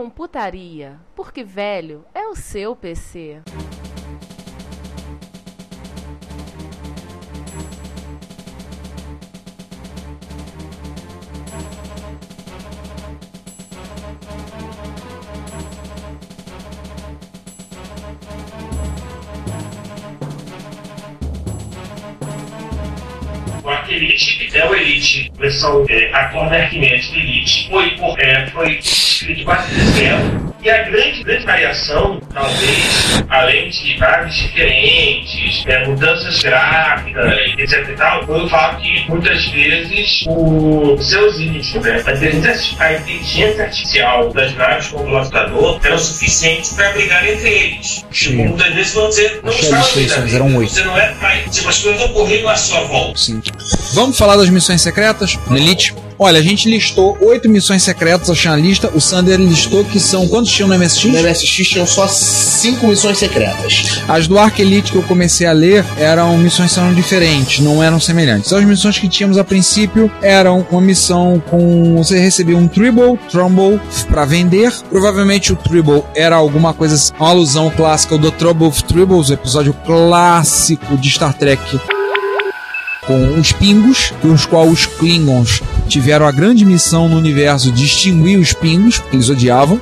Retrocomputaria, porque velho é o seu PC. Arc Elite é o Elite, versão é, Acorda Arquimedes Elite, foi, é, foi quase de zero. E a grande, grande variação, talvez, além de naves diferentes, é, mudanças gráficas, etc e tal, foi o fato que muitas vezes os seus itens, né, a, inteligência, a inteligência artificial das naves com o pilotador eram suficientes para brigar entre eles. Sim. Muitas vezes você não estava eram oito. Você não é, mas, tipo, as coisas ocorriam à sua volta. Sim. Vamos falar das missões secretas no Elite? Olha, a gente listou oito missões secretas, achei a lista. O Sander listou que são. Quantos tinham no MSX? No MSX tinham só cinco missões secretas. As do Arc Elite que eu comecei a ler eram missões que eram diferentes, não eram semelhantes. As missões que tínhamos a princípio eram uma missão com você recebia um Tribble, Trumble para vender. Provavelmente o Tribble era alguma coisa, uma alusão clássica do Trouble of Tribbles, o episódio clássico de Star Trek com os pingos, os quais os Klingons tiveram a grande missão no universo de extinguir os pingos, que eles odiavam.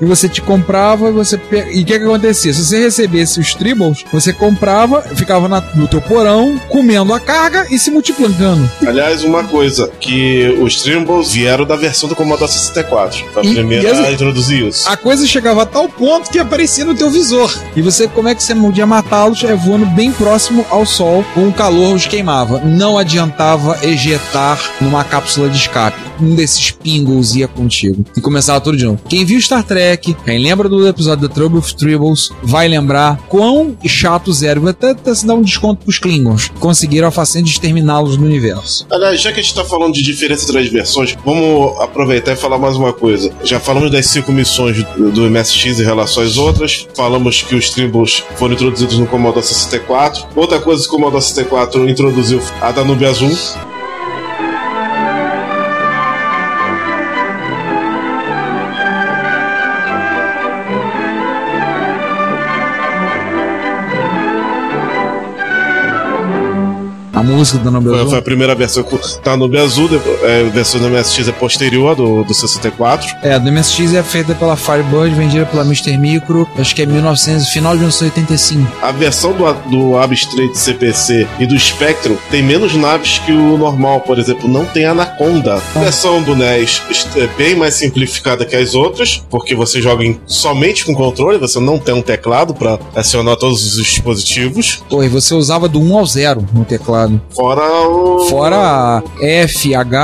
E você te comprava e você pe... E o que, que acontecia? Se você recebesse os tribbles, você comprava, ficava na- no teu porão, comendo a carga e se multiplicando. Aliás, uma coisa, que os Trimbles vieram da versão do Commodore 64. Foi a E- primeira e as- a introduzir isso. A coisa chegava a tal ponto que aparecia no teu visor. E você, como é que você podia matá-los? É voando bem próximo ao sol, com o calor os queimava. Não adiantava ejetar numa cápsula de escape. Um desses pingles ia contigo. E começava tudo de novo. Quem viu Star Trek, quem lembra do episódio da Trouble of Tribbles, vai lembrar quão chatos eram. Vou até, até se dar um desconto pros Klingons. Conseguiram a façanha de exterminá-los no universo. Aliás, já que a gente tá falando de diferença entre as versões, vamos aproveitar e falar mais uma coisa. Já falamos das cinco missões do, do MSX em relação às outras. Falamos que os Tribbles foram introduzidos no Commodore 64. Outra coisa que o Commodore 64 introduziu a Danube Azul. Música da Nobel Foi, foi a primeira versão com Danube Azul, depois, é, a versão do MSX é posterior do, do 64. É, a do MSX é feita pela Firebird, vendida pela Mr. Micro, acho que é 1900, final de 1985. A versão do, do Abstract CPC e do Spectrum tem menos naves que o normal, por exemplo, não tem Anaconda. A versão do NES é bem mais simplificada que as outras, porque você joga em- somente com controle, você não tem um teclado para acionar todos os dispositivos, Pô, e você usava do 1 ao 0 no teclado. Fora o. Fora F, H,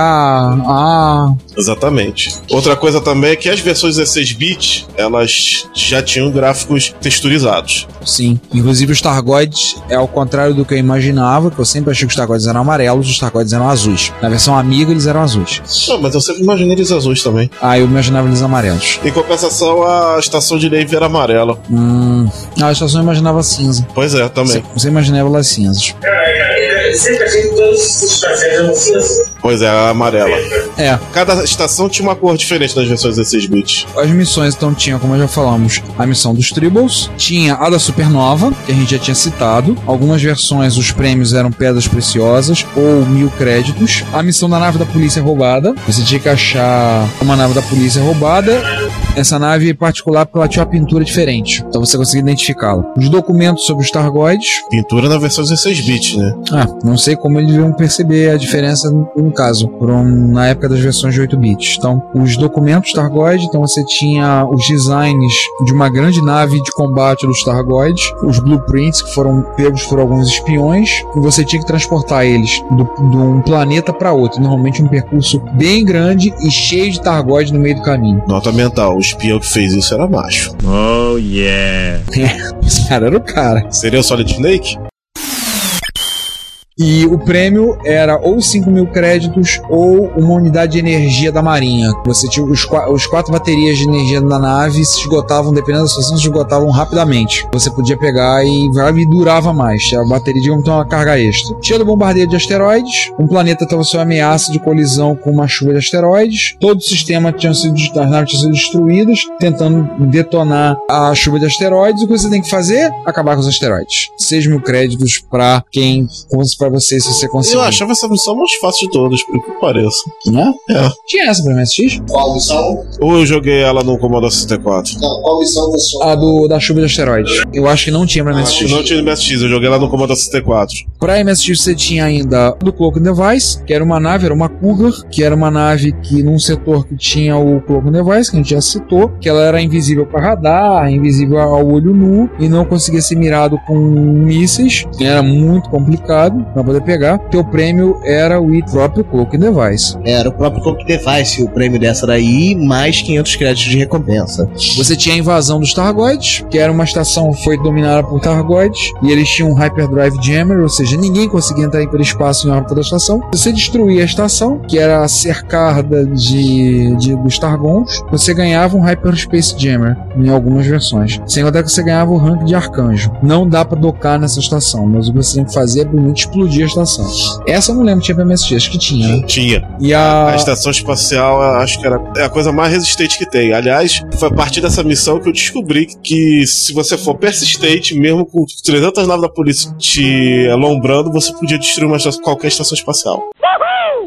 A. Exatamente. Outra coisa também é que as versões 16-bit, elas já tinham gráficos texturizados. Sim. Inclusive os Targoids é ao contrário do que eu imaginava, que eu sempre achei que os Targoids eram amarelos, os Targoids eram azuis. Na versão amiga eles eram azuis. Não, mas eu sempre imaginei eles azuis também. Ah, eu imaginava eles amarelos. Em compensação, a estação de Navy era amarela. Hum. Ah, a estação eu imaginava cinza. Pois é, também. Você, você imaginava elas cinzas. Sempre achei que todas as estações eram. Pois é, a amarela. É. Cada estação tinha uma cor diferente nas versões 16 bits. As missões então tinha, como já falamos, a missão dos Tribbles, tinha a da Supernova, que a gente já tinha citado. Algumas versões os prêmios eram pedras preciosas ou mil créditos. A missão da nave da polícia roubada, você tinha que achar uma nave da polícia roubada essa nave particular porque ela tinha uma pintura diferente. Então você conseguia identificá-la. Os documentos sobre os Targoides. Pintura na versão 16 bits, né? Ah, não sei como eles iam perceber a diferença no, no caso, por um- na época das versões de 8 bits. Então, os documentos Targoid, então você tinha os designs de uma grande nave de combate dos Targoids, os blueprints que foram pegos por alguns espiões, e você tinha que transportar eles do- de um planeta para outro. Normalmente um percurso bem grande e cheio de Targoid no meio do caminho. Nota mental, o espião que fez isso era macho. Oh yeah. Esse cara era o cara. Seria o Solid Snake? E o prêmio era ou 5 mil créditos ou uma unidade de energia da Marinha. Você tinha os, os quatro baterias de energia da nave se esgotavam, dependendo da situação, se esgotavam rapidamente. Você podia pegar e, e durava mais. A bateria, digamos, tem uma carga extra. Tinha do bombardeio de asteroides. Um planeta estava sob ameaça de colisão com uma chuva de asteroides. Todo o sistema tinha sido, as naves tinham sido destruídas, tentando detonar a chuva de asteroides. O que você tem que fazer? Acabar com os asteroides. 6 mil créditos para quem para você se você conseguir. Eu achava essa missão mais fácil de todas, por que pareça. Né? É. Tinha essa pra MSX? Qual missão? Ou eu joguei ela no Commodore 64. Não, qual missão você A do, da chuva de asteroides. Eu acho que não tinha pra que MSX. não tinha no MSX, eu joguei ela no Commodore 64. Pra MSX você tinha ainda do Cloak Device, que era uma nave, era uma Cougar, que era uma nave que num setor que tinha o Cloak Device, que a gente já citou, que ela era invisível para radar, invisível ao olho nu e não conseguia ser mirado com mísseis. Era muito complicado pra poder pegar. Teu prêmio era o próprio Cloak Device. Era o próprio Cloak Device o prêmio dessa daí, mais 500 créditos de recompensa. Você tinha a invasão dos Targoids, que era uma estação que foi dominada por Targoids, e eles tinham um Hyperdrive Jammer, ou seja, ninguém conseguia entrar pelo espaço em órbita da estação. Você destruía a estação, que era cercada de, de dos Targons, você ganhava um Hyperspace Jammer em algumas versões. Sem contar que você ganhava o rank de Arcanjo. Não dá pra docar nessa estação, mas o que você tem que fazer é explodir a estação. Essa eu não lembro, tinha pra MSX, acho que tinha, né? Tinha. E A a. estação espacial, acho que era é a coisa mais resistente que tem. Aliás, foi a partir dessa missão que eu descobri que se você for persistente, mesmo com 300 naves da polícia te alombrando, você podia destruir uma estação- qualquer estação espacial.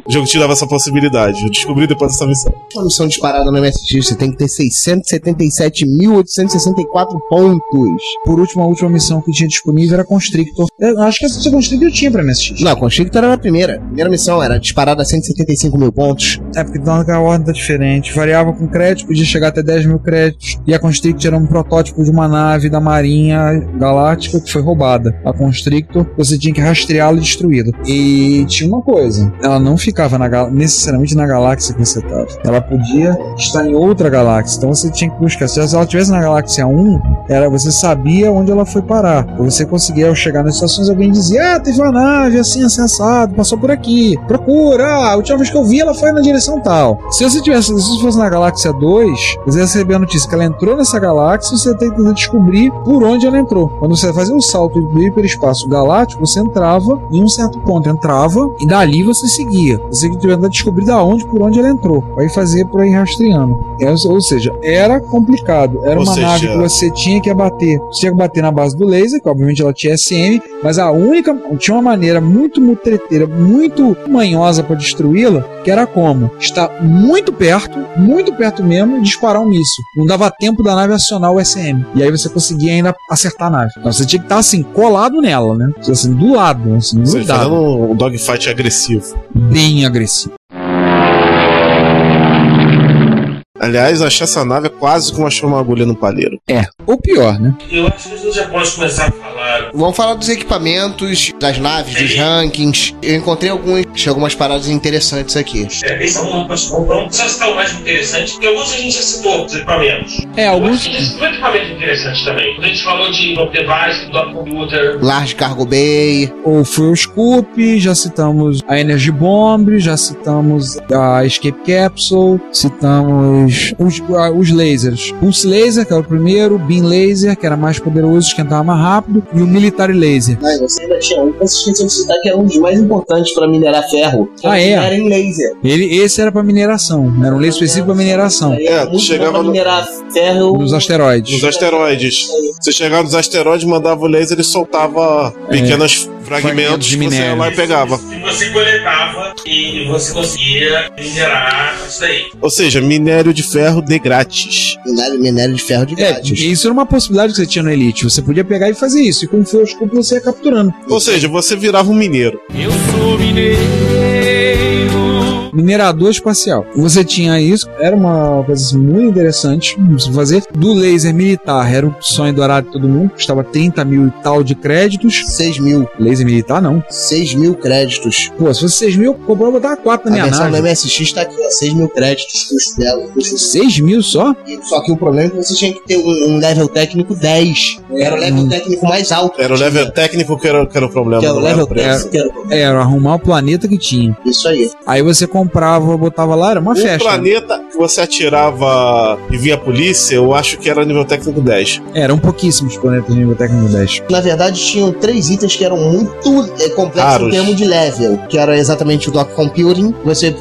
O jogo te dava essa possibilidade. Eu descobri depois dessa missão. Uma missão disparada no MSX, você tem que ter 677.864 pontos. Por último, a última missão que tinha disponível era Constrictor. Eu acho que essa Constrictor tinha pra MSX. Não, Constrictor era a primeira. Primeira missão era disparada a 175 mil pontos. É, porque então a ordem tá diferente. Variava com crédito, podia chegar até 10 mil créditos. E a Constrictor era um protótipo de uma nave da Marinha Galáctica que foi roubada. A Constrictor, você tinha que rastreá-la e destruí-la. E tinha uma coisa: ela não ficava na necessariamente na galáxia que você estava. Ela podia estar em outra galáxia. Então você tinha que buscar. Se ela estivesse na galáxia 1, era, você sabia onde ela foi parar. Você conseguia ao chegar nas estações, alguém dizia: Ah, teve uma nave assim, assim, assado, passou por aqui. Procura! Ah, a última vez que eu vi, ela foi na direção tal. Se você tivesse, se fosse na galáxia 2, você ia receber a notícia que ela entrou nessa galáxia e você tem que descobrir por onde ela entrou. Quando você fazia o salto do hiperespaço galáctico, você entrava em um certo ponto, entrava e dali você seguia. Você tinha que tentar descobrir da onde, por onde ela entrou. Aí fazia por aí rastreando. É, ou seja, era complicado. Era Ou uma seja- nave que você tinha que abater. Você tinha que bater na base do laser, que obviamente ela tinha SM, mas a única. Tinha uma maneira muito mutreteira, muito manhosa para destruí-la, que era como? Estar muito perto, muito perto mesmo, e disparar um míssil. Não dava tempo da nave acionar o SM. E aí você conseguia ainda acertar a nave. Então você tinha que estar assim, colado nela, né? Assim, do lado, assim, Você grudado. fazendo um dogfight agressivo. Bem agressivo. Aliás, eu achei essa nave quase como achou uma agulha no palheiro. É. Ou pior, né? Eu acho que a gente já pode começar a falar. Vamos falar dos equipamentos, das naves, dos rankings. Eu encontrei alguns, algumas paradas interessantes aqui. É, esse é um vamos só citar o mais interessante, porque alguns a gente já citou, os equipamentos. É, alguns. Um equipamento interessante também. Quando a gente falou de Dock Device, Dock Computer, Large Cargo Bay, o Fuel Scoop, já citamos a Energy Bomb, já citamos a Escape Capsule, citamos os, ah, os lasers. Pulse Laser, que era o primeiro, Beam Laser, que era mais poderoso, esquentava mais rápido, e o Military Laser. Mas você ainda tinha um que você esqueceu de citar que era um dos mais importantes para minerar ferro. que Ah, é? Era em laser. Ele, esse era para mineração, era um laser específico para mineração, É, muito chegava no- minerar ferro. nos asteroides. Nos asteroides. Você chegava nos asteroides, mandava o laser e soltava pequenos É. Fragmentos fragmentos de que você ia minério. lá e pegava. que você coletava e você conseguia minerar isso daí. Ou seja, minério de de ferro de grátis. Minério, minério de ferro de É, grátis. isso era uma possibilidade que você tinha no Elite. Você podia pegar e fazer isso. E com o Foscope você ia capturando. Ou seja, você virava um mineiro. Eu sou mineiro. Minerador espacial. Você tinha isso, era uma coisa assim, muito interessante de fazer. Do laser militar, era o sonho dourado de todo mundo, custava 30 mil e tal de créditos. 6 mil. Laser militar, não. 6 mil créditos. Pô, se fosse 6 mil, comprou botar 4 na a minha versão nave. do MSX tá aqui, ó. 6 mil créditos. Custo dela. Custo 6 mil só? Só que o problema é que você tinha que ter um, um level técnico 10. Era o level técnico mais alto. Era o level tinha. técnico que era, que era o problema. Que o level era o preço. técnico. que era o problema. É, era arrumar o planeta que tinha. Isso aí. Aí você comprava, botava lá, era uma O festa. planeta que você atirava e vinha a polícia, eu acho que era nível técnico 10. Eram pouquíssimos planetas nível técnico 10. Na verdade, tinham três itens que eram muito é, complexos Raros. em termos de level, que era exatamente o Dock Computing. Você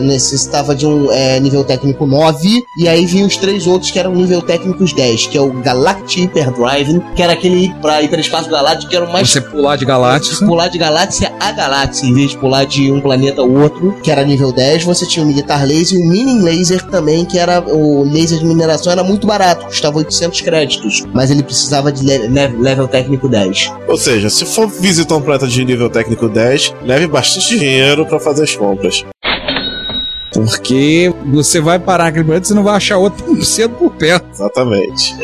necessitava de um é, nível técnico 9, e aí vinham os três outros que eram nível técnicos 10, que é o Galactic Hyperdrive, que era aquele pra hiperespaço galáctico, que era o mais Você pular de galáxia. pular de galáxia a galáxia, em vez de pular de um planeta ao outro, que era nível 10, você tinha o Militar Laser e o Mining Laser também, que era o laser de mineração, era muito barato, custava 800 créditos, mas ele precisava de le- le- level técnico 10. Ou seja, se for visitar um planeta de nível técnico 10, leve bastante dinheiro pra fazer as compras. Porque você vai parar naquele planeta e você não vai achar outro tão cedo por perto. Exatamente.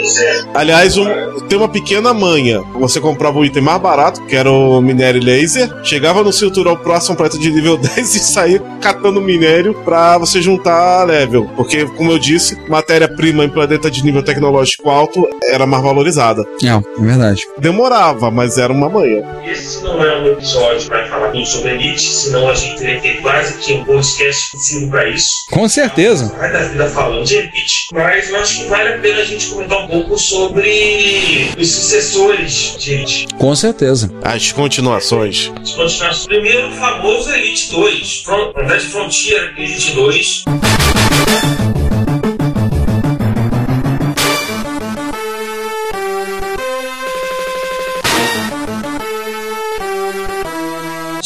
Aliás, um- tem uma pequena manha. Você comprava o item mais barato, que era o minério laser, chegava no cinturão próximo planeta de nível 10 e saía catando minério pra você juntar level. Porque, como eu disse, matéria-prima em planeta de nível tecnológico alto era mais valorizada. É, é verdade. Demorava, mas era uma manha. Esse não é um episódio para falar tudo sobre Elite, senão a gente teria que ter quase que um podcast específico para isso. Com certeza. Vai da vida falando de Elite, mas eu acho que vale a pena a gente comentar um pouco sobre os sucessores de Elite. Com certeza. As continuações. As continuações. Primeiro, o famoso Elite 2, Front, na verdade, Frontier Elite 2.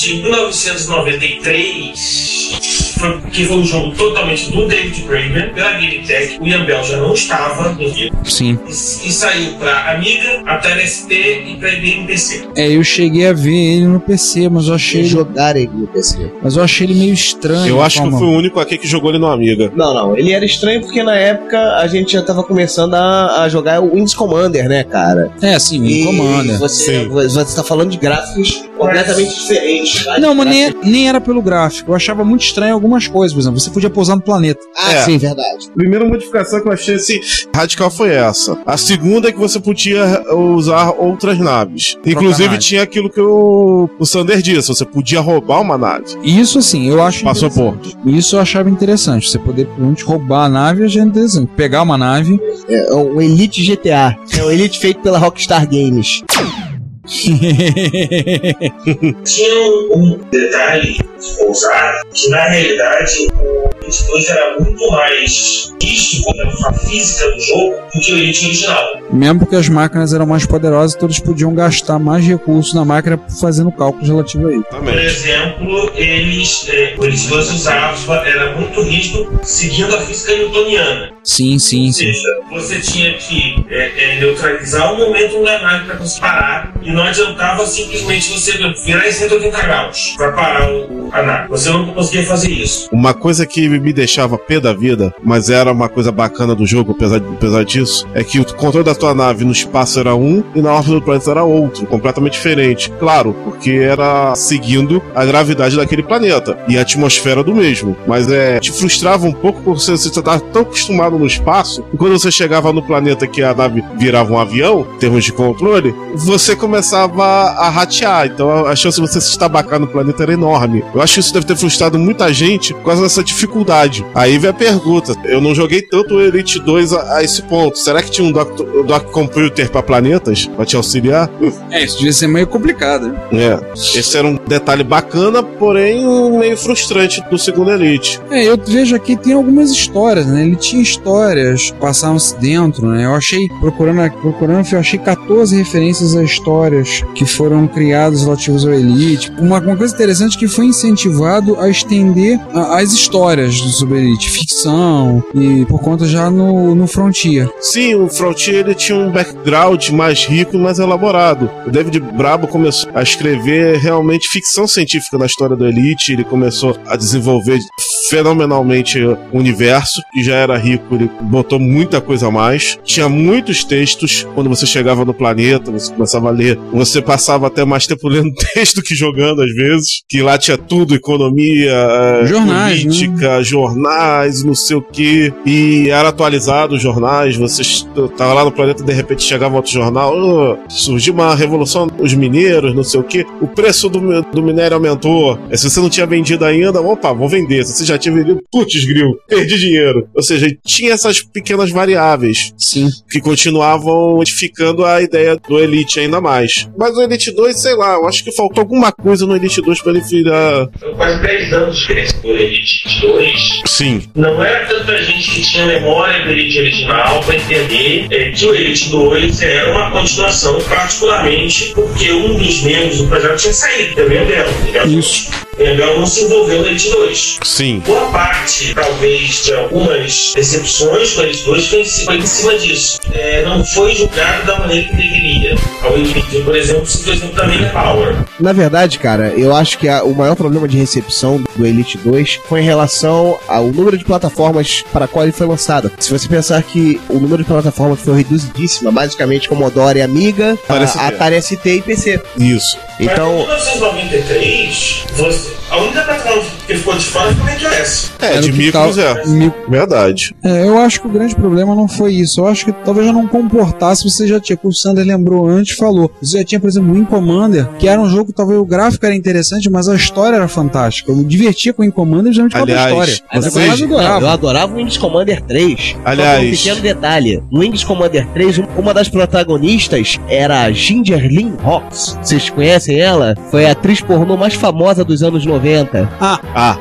de 1993, foi, que foi um jogo totalmente do David Braben, pela Game Tech. O Ian Bell já não estava no jogo. Sim. E, e saiu para Amiga, Atari ST e para IBM PC. É, eu cheguei a ver ele no PC, mas eu achei ele, jogar ele no PC. mas eu achei ele meio estranho. Eu acho que eu fui o único aqui que jogou ele no Amiga. Não, não. Ele era estranho porque na época a gente já tava começando a, a jogar o Windows Commander, né, cara? É, sim, me comanda. Você, Sim. você tá falando de gráficos completamente diferentes. tá? Não, mas nem, nem era pelo gráfico. Eu achava muito estranho algumas coisas. Por exemplo, você podia pousar no planeta. Ah, É. sim, verdade. primeira modificação que eu achei assim radical foi essa. A segunda é que você podia usar outras naves. Inclusive nave. tinha aquilo que o, o Sander disse, você podia roubar uma nave. Isso, assim, eu acho Passaporte. interessante. Isso eu achava interessante. Você poder realmente roubar a nave, eu achei interessante. Pegar uma nave. É o Elite GTA. É o Elite feito pela Rockstar Games. Tinha um, detalhe de pousar que na realidade o Elite 2 era muito mais rígido na física do jogo do que o Elite original. Mesmo porque as máquinas eram mais poderosas, todos podiam gastar mais recursos na máquina fazendo cálculos relativos a isso. Por exemplo, eles, é, o Elite 2 usava, era muito rígido, seguindo a física newtoniana. Sim, sim, Ou sim. seja, você tinha que é, é, neutralizar o momento da nave para você parar e não adiantava simplesmente você virar em 180 graus para parar o, a nave. Você não conseguia fazer isso. Uma coisa que me deixava pé da vida, mas era uma coisa bacana do jogo, apesar, apesar disso, é que o controle da tua nave no espaço era um e na órbita do planeta era outro, completamente diferente. Claro, porque era seguindo a gravidade daquele planeta e a atmosfera do mesmo. Mas é, te frustrava um pouco porque você estava tão acostumado no espaço que quando você chegava no planeta que a nave virava um avião, em termos de controle, você começava a ratear. Então a chance de você se estabacar no planeta era enorme. Eu acho que isso deve ter frustrado muita gente por causa dessa dificuldade. Aí vem a pergunta: eu não joguei tanto o Elite 2 a, a esse ponto. Será que tinha um dock, dock computer para planetas pra te auxiliar? É, isso devia ser meio complicado. né? É. Esse era um detalhe bacana, porém meio frustrante do segundo Elite. É, eu vejo aqui tem algumas histórias, né? Ele tinha histórias passaram-se dentro, né? Eu achei, procurando, procurando, eu achei 14 referências a histórias que foram criadas relativas ao Elite. Uma, uma coisa interessante é que foi incentivado a estender a- as histórias sobre Elite, ficção, e por conta já no, no Frontier. Sim, o Frontier ele tinha um background mais rico e mais elaborado. O David Brabo começou a escrever realmente ficção científica na história do Elite. Ele começou a desenvolver fenomenalmente o universo, que já era rico, ele botou muita coisa a mais. Tinha muitos textos. Quando você chegava no planeta, você começava a ler. Você passava até mais tempo lendo texto que jogando, às vezes. Que lá tinha tudo: economia, eh, Jornais, né? política, jornais, não sei o que. E era atualizado os jornais. Você tava lá no planeta de repente chegava outro jornal. "Ah, surgiu uma revolução os mineiros, não sei o que. O preço do, do minério aumentou. Eh, Se você não tinha vendido ainda, opa, vou vender. Se você já tinha vendido, putz, gril, perdi dinheiro. Ou seja, tinha essas pequenas variáveis Sim. que continuavam modificando a ideia do Elite ainda mais. Mas o Elite 2, sei lá, eu acho que faltou alguma coisa no Elite 2 pra ele virar. São quase 10 anos de diferença do Elite 2. Sim. Não era tanta gente que tinha memória do Elite original para entender é, que o Elite 2 era uma continuação, particularmente porque um dos membros do projeto tinha saído, que é o Belo. Isso. O Belo não se envolveu no Elite 2. Sim. Boa parte, talvez, de algumas decepções com eles dois foi em cima, foi em cima disso. É, não foi julgado da maneira que deveria. Ao Elite, por exemplo, se por exemplo também é Power. Na verdade, cara, eu acho que a- o maior problema de recepção do Elite 2 foi em relação ao número de plataformas para a qual ele foi lançado. Se você pensar que o número de plataformas foi reduzidíssimo, basicamente Commodore, Amiga, Atari a- ST. Atari ST e PC. Isso. Então, Mas em 1993, você, a única que ficou de fora foi o macOS. É, Era de que micros tal- é. Mi- Verdade. É, eu acho que o grande problema não foi isso. Eu acho que talvez já não comportasse, você já tinha, como o Sander lembrou antes, falou. Você já tinha, por exemplo, o Wing Commander, que era um jogo, talvez o gráfico era interessante, mas a história era fantástica. Eu me divertia com o Wing Commander justamente por causa da Aliás, história. Mas vocês- eu adorava. Eu adorava o Wings Commander 3. Só Aliás- que um pequeno detalhe: no Wings Commander 3, um- uma das protagonistas era a Ginger Lynn Hawks. Vocês conhecem ela? Foi a atriz pornô mais famosa dos anos 90. Ah,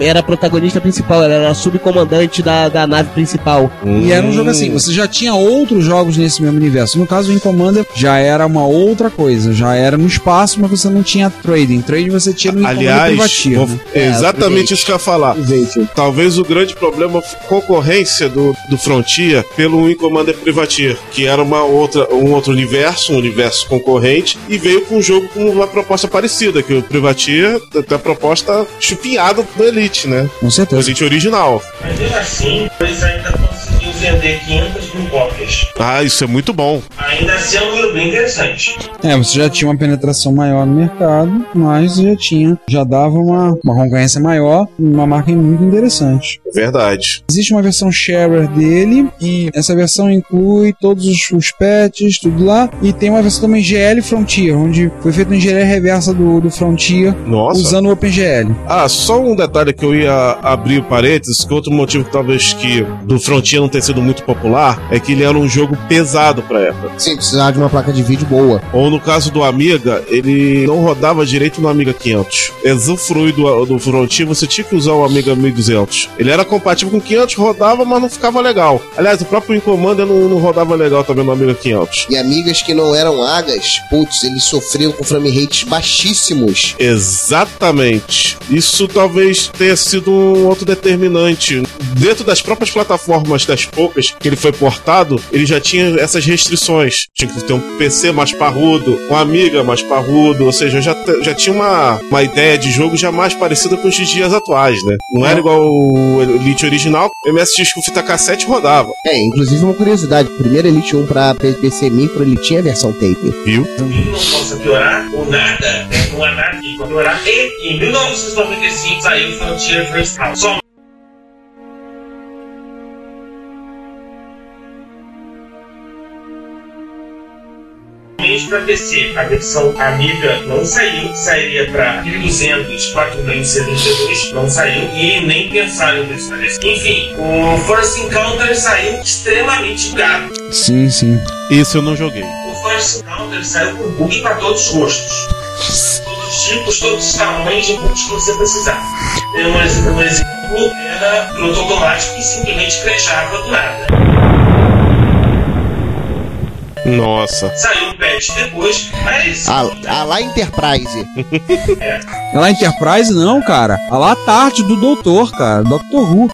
Era a protagonista principal, ela era a subcomandante da, da nave principal. E era um jogo assim, você já tinha outros jogos nesse mesmo universo. No caso, o Wing Commander já era uma outra coisa, já era no espaço, mas você não tinha trading. Trading você tinha no aliás, privativo. vou- é exatamente É, isso que eu ia falar. Talvez o grande problema foi a concorrência do, do Frontier pelo Wing Commander Privateer, que era uma outra, um outro universo, um universo concorrente, e veio com um jogo com uma proposta parecida, que o Privateer tem a proposta chupinhada do Elite, né? Com certeza. Elite original. Mas mesmo assim, eles ainda conseguiram vender 500 mil cópias. Ah, isso é muito bom. Ainda assim é um número bem interessante. É, você já tinha uma penetração maior no mercado, mas já tinha, já dava uma, uma concorrência maior, uma marca muito interessante. É verdade. Existe uma versão sharer dele e essa versão inclui todos os, os patches, tudo lá. E tem uma versão também GL Frontier, onde foi feita uma engenharia reversa do, do Frontier Nossa. usando o OpenGL. Ah, só um detalhe que eu ia abrir o parênteses, que outro motivo que talvez que do Frontier não ter sido muito popular é que ele era um jogo pesado pra época. Sim, precisava de uma placa de vídeo boa. Ou no caso do Amiga, ele não rodava direito no Amiga 500. Usufruir do, do Frontier, você tinha que usar o Amiga 1200. Ele era compatível com 500, rodava, mas não ficava legal. Aliás, o próprio Incommander não, não rodava legal também no Amiga 500. E amigas que não eram agas, putz, eles sofriam com frame rates baixíssimos. Exatamente. Isso talvez tenha sido um outro determinante. Dentro das próprias plataformas, das poucas que ele foi portado, ele já tinha essas restrições. Tinha que ter um PC mais parrudo, uma amiga mais parrudo, ou seja, já, já tinha uma, uma ideia de jogo já mais parecida com os dias atuais, né? Não era igual o Elite original, o MSX com fita cassete rodava, É, inclusive uma curiosidade: o primeiro Elite 1 pra PC Micro ele tinha versão tape. viu? Não possa piorar, o nada, né, não há nada que piorar. E em 1995 saiu Frontier First House. Só Somente para PC, a versão Amiga não saiu, sairia para 1200, 4272, não saiu e nem pensaram nisso. parece. Enfim, o First Encounter saiu extremamente caro. Sim, sim. Isso eu não joguei. O First Encounter saiu com bug para todos os gostos. Todos os tipos, todos os tamanhos de bugs que você precisar. Um, ex- um exemplo era piloto automático que simplesmente crechava do nada. Nossa. Saiu depois, mas A, a lá Enterprise. É lá Enterprise não, cara. É lá a tarde do Doutor, cara. Doctor Who.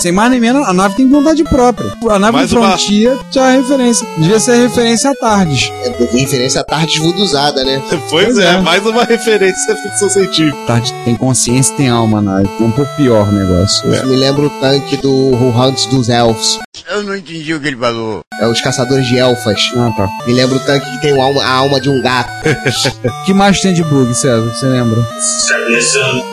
Sem mais nem menos, a nave tem vontade própria. A nave Mais do uma- Frontier já é referência. Devia ser referência a tardes. É referência à tarde vuduzada, né? Pois, Pois é, é. mais uma referência à ficção científica. Tarde tem consciência e tem alma nave. É um pouco pior o negócio. Isso me lembra o tanque do Who Hunts dos Elfos. Eu não entendi o que ele falou. É os caçadores de elfas. Ah, tá. Me lembra o tanque que tem alma- a alma de um gato. Que mais tem de bug, César? Você lembra?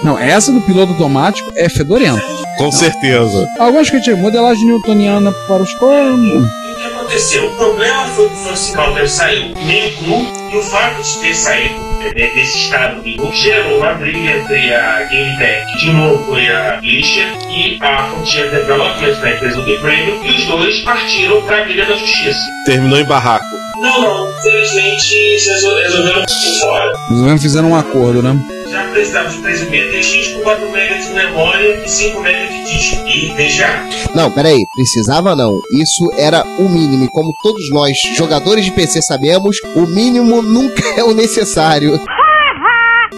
Não, essa do piloto automático é fedorenta. Com certeza. Algumas que eu tinha modelagem newtoniana para os comandos. O que aconteceu? O problema foi que o Francis Calder saiu meio cru e o fato de ter saído é, né, desse estado cru gerou uma briga entre a Game Tech, que de novo foi a Glisher, e a Frontier Development, da empresa do Prêmio, e os dois partiram para a briga da justiça. Terminou em barraco. Não, não, infelizmente eles resol- resolveram por fora. Eles mesmo fizeram um acordo, né? Já precisava de 13 MB de disco, 4 MB de memória e 5 MB de disco e VGA. Não, peraí, precisava não. Isso era o mínimo. E como todos nós, jogadores de PC, sabemos, o mínimo nunca é o necessário.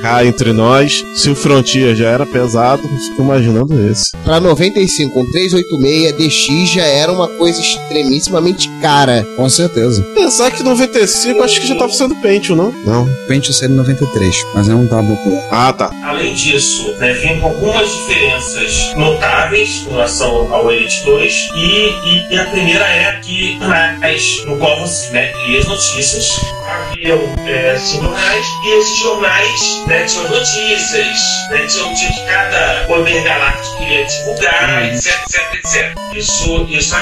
Cá entre nós, se o Frontier já era pesado, fico imaginando esse. Pra 95 com 386, DX já era uma coisa extremissimamente cara. Com certeza. Pensar que 95 acho que já tava sendo Pentium, não? Não. Pente saiu em 93, mas não tava muito. Ah, tá. Além disso, né, vem com algumas diferenças notáveis com relação ao Elite 2. E, e- e a primeira é que jornais no qual você né, lia as notícias haviam é, jornais e esses jornais né, tinham notícias, né, tinham tinha que cada poder galáctico queria divulgar, etc, etc, etc. Isso, isso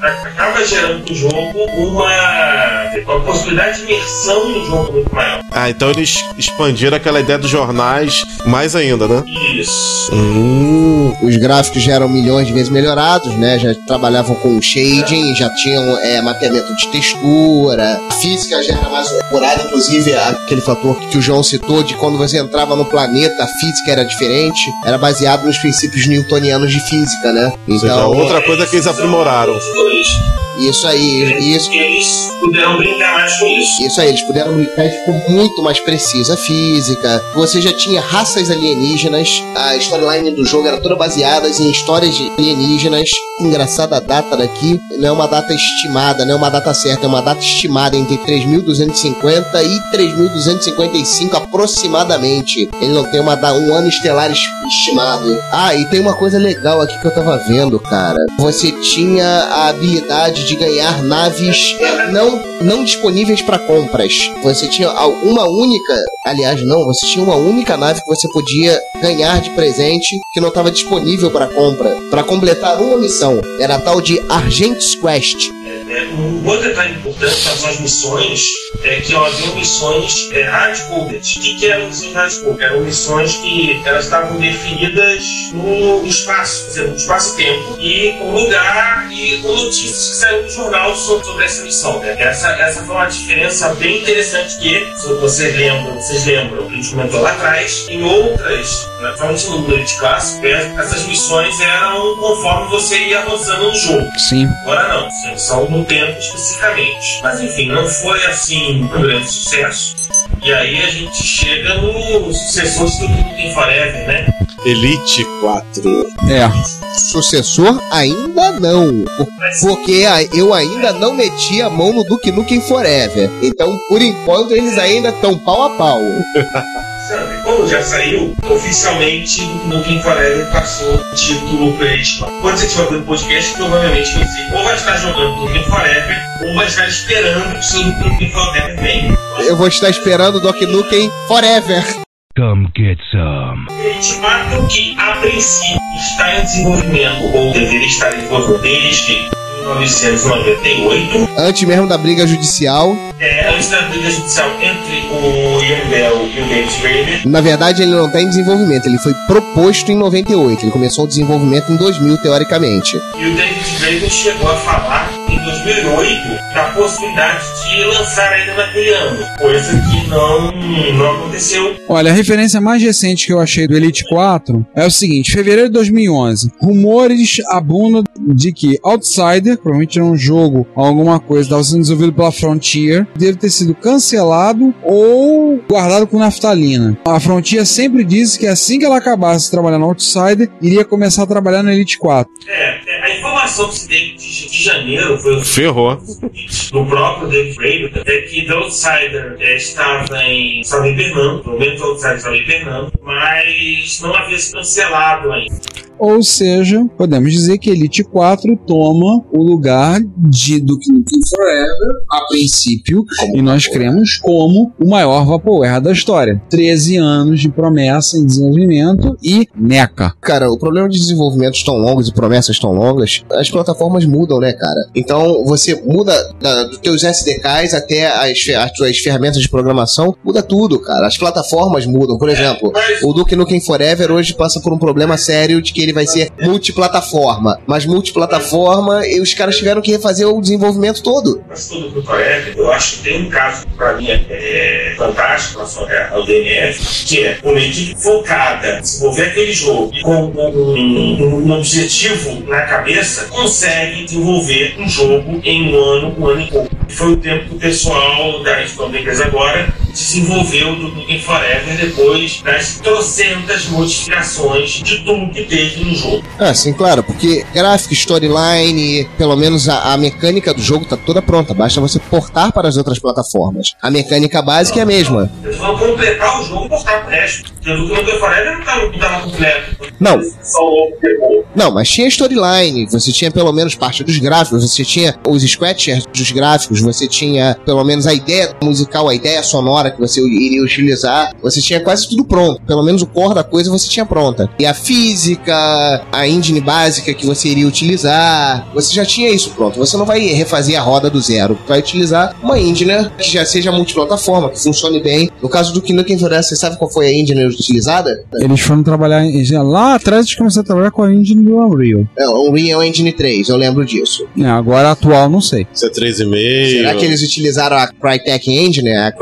acaba gerando no jogo uma, uma possibilidade de imersão no jogo muito maior. Ah, então eles expandiram aquela ideia dos jornais mais ainda, né? Isso. Hum. Os gráficos já eram milhões de vezes melhorados, né? Já trabalhavam com shading, já tinham é, mapeamento de textura, a física já era mais apurada, inclusive aquele fator que o João citou de quando você entrava no planeta, a física era diferente, era baseado nos princípios newtonianos de física, né? Ou seja, Então, outra coisa que eles aprimoraram. Isso aí, isso, Eles puderam brincar mais com isso. Isso aí, eles puderam brincar e ficou muito mais precisa a física. Você já tinha raças alienígenas. A storyline do jogo era toda baseada em histórias de alienígenas. Engraçada a data daqui, não é uma data estimada, não é uma data certa, é uma data estimada entre 3250 e 3255 aproximadamente. Ele não tem uma, um ano estelar es- estimado. Ah, e tem uma coisa legal aqui que eu tava vendo, cara. Você tinha a habilidade de ganhar naves é, não, não disponíveis para compras. Você tinha uma única, aliás, não, você tinha uma única nave que você podia ganhar de presente que não estava disponível para compra, para completar uma missão. Era a tal de Argent's Quest. É, um outro detalhe importante são as missões é que haviam missões é, hard-coded. O que, que eram missões hard-coded? Eram missões que elas estavam definidas no espaço, quer dizer, no espaço-tempo, e com lugar e com notícias que saíram do jornal sobre, sobre essa missão. né? Essa, essa foi uma diferença bem interessante que, se vocês lembram, vocês lembram, que a gente comentou lá atrás, em outras, naturalmente no Elite Clássico, é, essas missões eram conforme você ia avançando no jogo. Sim. Agora não, são no tempo especificamente. Mas enfim, não foi assim um grande sucesso. E aí a gente chega no sucessor do Duke Forever, né? Elite 4. É. Sucessor ainda não, por- porque eu ainda não meti a mão no Duke Nukem Forever. Então, por enquanto, eles ainda estão pau a pau. Sabe, como já saiu, oficialmente o Duke Forever passou o título para Elite 4. Quando você estiver vendo o podcast, provavelmente você ou vai estar jogando Duke Forever ou vai estar esperando que o seu Forever venha. Eu vou estar esperando o Duke Nukem Forever. Come get some. 4 que, a princípio, está em desenvolvimento, ou deveria estar em desenvolvimento desde 1998, Antes mesmo da briga judicial. é, antes da briga judicial entre o Ian Bell e o David Rayner. Na verdade, ele não está em desenvolvimento, ele foi proposto em 98. Ele começou o desenvolvimento em 2000, teoricamente. E o David Rayner chegou a falar em 2008 da possibilidade de lançar ainda naquele ano, coisa que não, não aconteceu. Olha, a referência mais recente que eu achei do Elite 4 é o seguinte: fevereiro de 2011. Rumores abundam de que Outsider, provavelmente era um jogo, alguma coisa, estava sendo desenvolvido pela Frontier, deve ter sido cancelado ou guardado com naftalina. A Frontier sempre disse que assim que ela acabasse de trabalhar no Outsider, iria começar a trabalhar no Elite 4. É, a informação que se teve de, de janeiro foi Ferrou. do próprio David Raven é que The Outsider é, estava, em, estava em Pernambuco, pelo menos The Outsider estava em Pernambuco, mas não havia se cancelado ainda. Ou seja, podemos dizer que Elite 4 toma o lugar de Duke Nukem Forever, a princípio, e nós cremos como o maior Vaporware da história. 13 anos de promessa em desenvolvimento e meca. Cara, o problema de desenvolvimentos tão longos e promessas tão longas, as plataformas mudam, né, cara? Então você muda da, dos teus SDKs até as, as tuas ferramentas de programação, muda tudo, cara. As plataformas mudam. Por exemplo, o Duke Nukem Forever hoje passa por um problema sério de que ele vai ser multiplataforma. Mas multiplataforma, e os caras tiveram que refazer o desenvolvimento todo. Mas tudo do Forever, eu acho que tem um caso que pra mim é, é fantástico relação ao DNF, que é uma equipe focada desenvolver aquele jogo com um, um- objetivo na cabeça, consegue desenvolver um jogo em um ano, um ano e pouco. Foi o tempo que o pessoal da da empresa agora desenvolveu do Nukem Forever depois das trocentas modificações de tudo que teve no jogo. Ah, sim, claro, porque gráfico, storyline, pelo menos a, a mecânica do jogo tá toda pronta, basta você portar para as outras plataformas. A mecânica básica é a mesma. Eles vão completar o jogo e postar pro resto. Porque o Nukem Forever não tava, não tava completo. Não. Só o demo. Não, mas tinha storyline, você tinha pelo menos parte dos gráficos, você tinha os scratchers dos gráficos, você tinha pelo menos a ideia musical, a ideia sonora que você iria utilizar, você tinha quase tudo pronto. Pelo menos o core da coisa você tinha pronta. E a física, a engine básica que você iria utilizar, você já tinha isso pronto. Você não vai refazer a roda do zero, vai utilizar uma engine que já seja multiplataforma, que funcione bem. No caso do Kingdom Forest, você sabe qual foi a engine utilizada? Eles foram trabalhar em, lá atrás eles começaram a trabalhar com a engine do Unreal. É, o Unreal Engine 3, eu lembro disso. É, agora atual não sei. Isso é 3,5. Será que eles utilizaram a Crytek Engine, a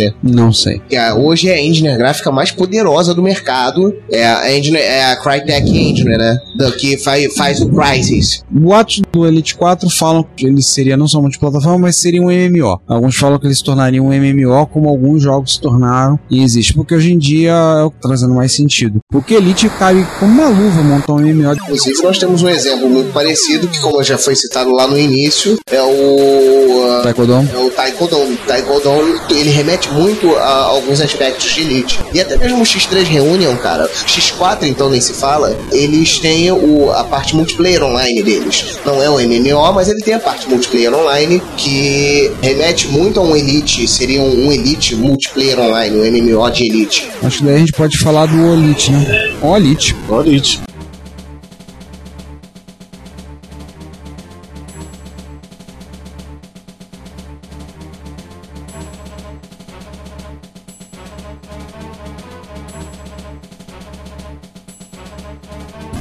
CryEngine? Não sei. É- hoje é a engine gráfica mais poderosa do mercado. É a, engine, é a Crytek Engine, né? Da, que faz, faz o Crysis. Boatos do Elite 4 falam que ele seria não só multiplataforma, mas seria um MMO. Alguns falam que ele se tornaria um MMO, como alguns jogos se tornaram e existe. Porque hoje em dia é o que tá trazendo mais sentido. Porque Elite cabe como uma luva montar um MMO. Inclusive, nós temos um exemplo muito parecido, que como já foi citado lá no início, é o... uh, Taekwondo. É o Taekwondo. Taekwondo, ele remete muito a alguns aspectos de Elite. E até mesmo o X3 Reunion, cara. X4, então, nem se fala. Eles têm o, a parte multiplayer online deles. Não é o MMO, mas ele tem a parte multiplayer online que remete muito a um Elite. Seria um, um Elite multiplayer online, um MMO de Elite. Acho que daí a gente pode falar do Olite, né? Olite. Olite.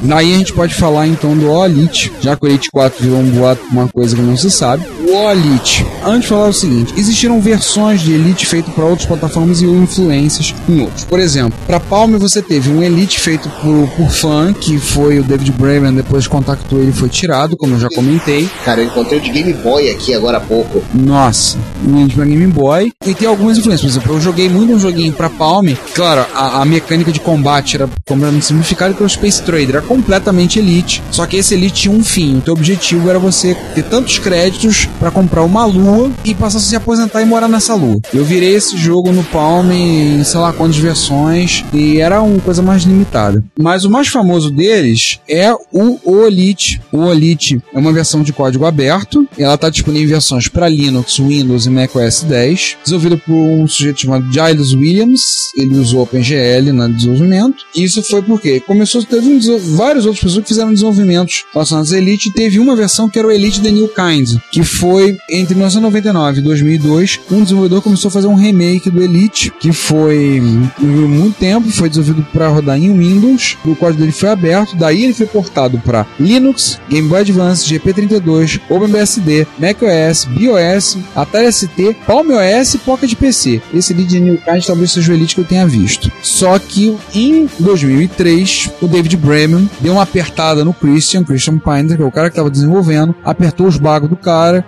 Daí a gente pode falar então do Olite, já que o Elite 4 virou um boato, uma coisa que não se sabe. O Olite. Antes de falar o seguinte, existiram versões de Elite feito para outras plataformas e influências em outros. Por exemplo, para Palm você teve um Elite feito por, por fã, que foi o David Braben, depois contactou ele foi tirado, como eu já comentei. Cara, eu encontrei o de Game Boy aqui agora há pouco. Nossa, um pra Game Boy. E tem algumas influências. Por exemplo, eu joguei muito um joguinho pra Palm. Claro, a, a mecânica de combate era completamente simplificada pelo Space Trader. Era completamente Elite. Só que esse Elite tinha um fim. O teu objetivo era você ter tantos créditos pra comprar uma lua e passar a se aposentar e morar nessa lua. Eu virei esse jogo no Palm em sei lá quantas versões. E era uma coisa mais limitada. Mas o mais famoso deles é o Olite. O Olite é uma versão de código aberto. Ela está disponível em versões para Linux, Windows e macOS 10. Desenvolvida por um sujeito chamado Giles Williams. Ele usou OpenGL no desenvolvimento. E isso foi porque começou, teve um, várias outras pessoas que fizeram desenvolvimentos relacionados a Elite. Teve uma versão que era o Elite The New Kind, que foi entre 1999 e 2002, um desenvolvedor começou a fazer um remake do Elite, que foi muito tempo, foi desenvolvido para rodar em Windows, o código dele foi aberto, daí ele foi portado para Linux, Game Boy Advance, GP32, OpenBSD, macOS, BOS, Atari ST, PalmOS e Pocket PC. Esse Elite de New Kind talvez seja o Elite que eu tenha visto. Só que em 2003, o David Bremen deu uma apertada no Christian, Christian Pinder, que é o cara que estava desenvolvendo, apertou os bagos do cara.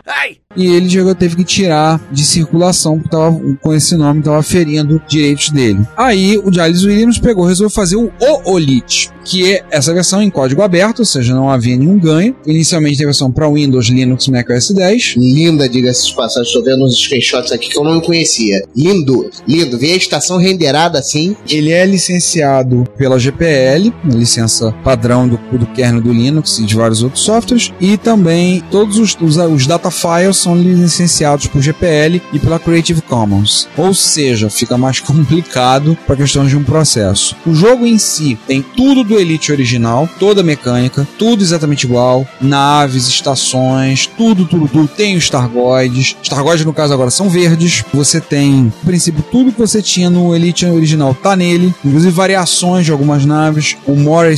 E ele chegou, teve que tirar de circulação, porque tava, com esse nome estava ferindo direitos dele. Aí o Giles Williams pegou, resolveu fazer o OOLIT, que é essa versão em código aberto, ou seja, não havia nenhum ganho. Inicialmente tem a versão para Windows, Linux, Mac OS 10. Linda, diga-se de passagem. Estou vendo uns screenshots aqui que eu não conhecia. Lindo, lindo. Vê a estação renderada assim. Ele é licenciado pela GPL, licença padrão do, do kernel do Linux e de vários outros softwares, e também todos os, os, os data files são licenciados por GPL e pela Creative Commons. Ou seja, fica mais complicado para questão de um processo. O jogo em si tem tudo do Elite original, toda a mecânica, tudo exatamente igual, naves, estações, tudo, tudo, tudo. Tem os Stargoids. Stargoids, no caso, agora são verdes. Você tem, no princípio, tudo que você tinha no Elite original tá nele, inclusive variações de algumas naves. O Mora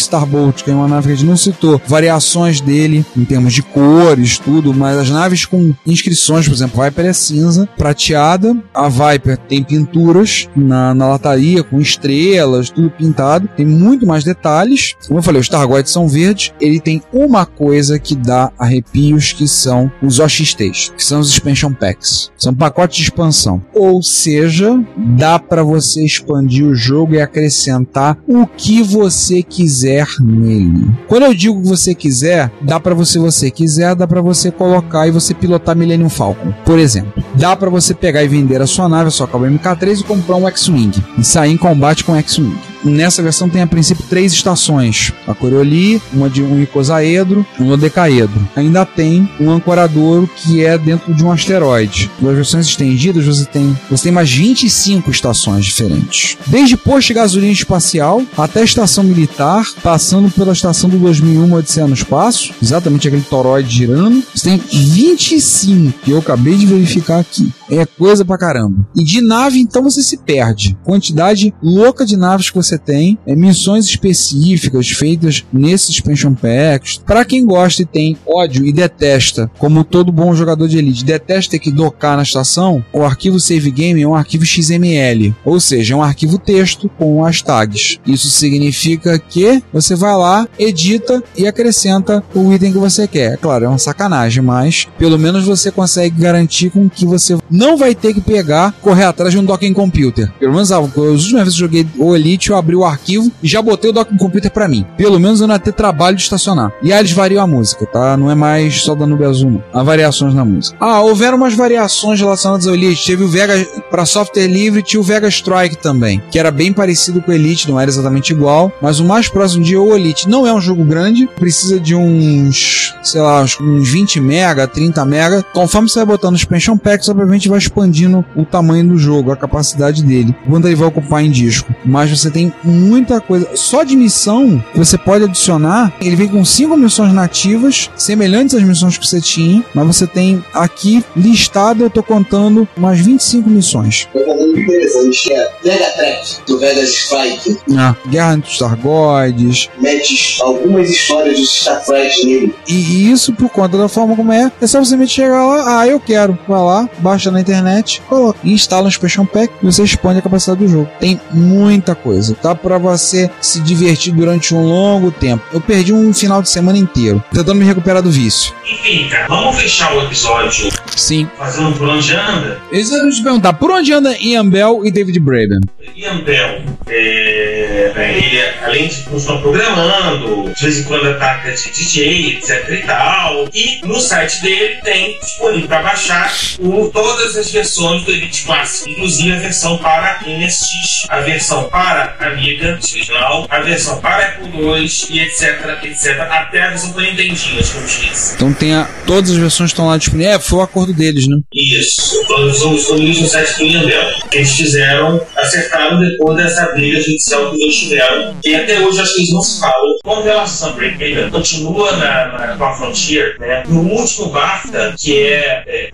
Que é uma nave que a gente não citou, variações dele em termos de cores, tudo, mas as naves com inscrições, por exemplo, Viper é cinza, prateada, a Viper tem pinturas na, na lataria com estrelas, tudo pintado, tem muito mais detalhes. Como eu falei, os Targoids são verdes, ele tem uma coisa que dá arrepios que são os OXTs, que são os expansion packs. São pacotes de expansão. Ou seja, dá para você expandir o jogo e acrescentar o que você quiser nele. Quando eu digo que você quiser, dá para você você quiser, dá para você colocar e você pilotar Millennium Falcon, por exemplo. Dá para você pegar e vender a sua nave, a sua Cobra MK3 e comprar um X-Wing e sair em combate com X-Wing. Nessa versão tem a princípio três estações: a Corioli, uma de um icosaedro, um decaedro. Ainda tem um ancoradouro que é dentro de um asteroide. Nas versões estendidas você tem você tem mais 25 estações diferentes. Desde posto de gasolina espacial até a estação militar, passando pela estação do 2001 Odisseia no Espaço, exatamente aquele toroide girando. Você tem 25 que eu acabei de verificar aqui. É coisa pra caramba. E de nave, então você se perde. Quantidade louca de naves que você tem, é, missões específicas feitas nesses expansion packs. Para quem gosta e tem ódio e detesta, como todo bom jogador de elite, detesta ter que docar na estação, o arquivo save game é um arquivo XML, ou seja, é um arquivo texto com as tags. Isso significa que você vai lá, edita e acrescenta o item que você quer. É claro, é uma sacanagem, mas pelo menos você consegue garantir com que você não vai ter que pegar, correr atrás de um docking computer. Pelo menos, ah, as últimas vezes que eu joguei o Elite, eu abri o arquivo e já botei o docking computer pra mim. Pelo menos eu não ia ter trabalho de estacionar. E aí eles variam a música, tá? Não é mais só da Nube não. Há variações na música. Ah, houveram umas variações relacionadas ao Elite. Teve o Vega, pra software livre, tinha o Vega Strike também, que era bem parecido com o Elite, não era exatamente igual, mas o mais próximo de o Elite não é um jogo grande, precisa de uns, sei lá, uns 20 mega, 30 mega. Conforme você vai botando os expansion packs, obviamente vai expandindo o tamanho do jogo, a capacidade dele, quando ele vai ocupar em disco. Mas você tem muita coisa. Só de missão que você pode adicionar, ele vem com cinco missões nativas, semelhantes às missões que você tinha, mas você tem aqui listado, eu tô contando umas 25 missões. Interessante é Vega Track, do Vegas Strike, Ah, Guerra entre os Targoides, mete algumas histórias do Starfleet nele. E e isso por conta da forma como é. É só você simplesmente chegar lá, ah, eu quero. Vai lá, baixa na internet. E instala um expansion pack e você expande a capacidade do jogo. Tem muita coisa. Tá pra você se divertir durante um longo tempo. Eu perdi um final de semana inteiro tentando me recuperar do vício. Enfim, cara, vamos fechar o episódio Sim. fazendo por onde anda. Eles vão te perguntar por onde anda Ian Bell e David Braben. Ian Bell, é, é, ele, além de continuar programando, de vez em quando ataca de DJ, etc e tal. E no site dele tem disponível para baixar o- todas as versões do Elite Classic, inclusive a versão para MSX, a versão para Amiga original, a versão para Apple II e etc, etc, até a versão para Nintendinho, acho que eu disse. Então tem a, todas as versões estão lá disponíveis. É, foi o acordo deles, né? Isso, todos os disponíveis no site do Bell. Eles fizeram, acertaram depois dessa briga judicial que dois tiveram, e até hoje acho que eles não se falam. Com relação a Breakhaven, continua na, na, com a Frontier, né? No último BAFTA, que é, é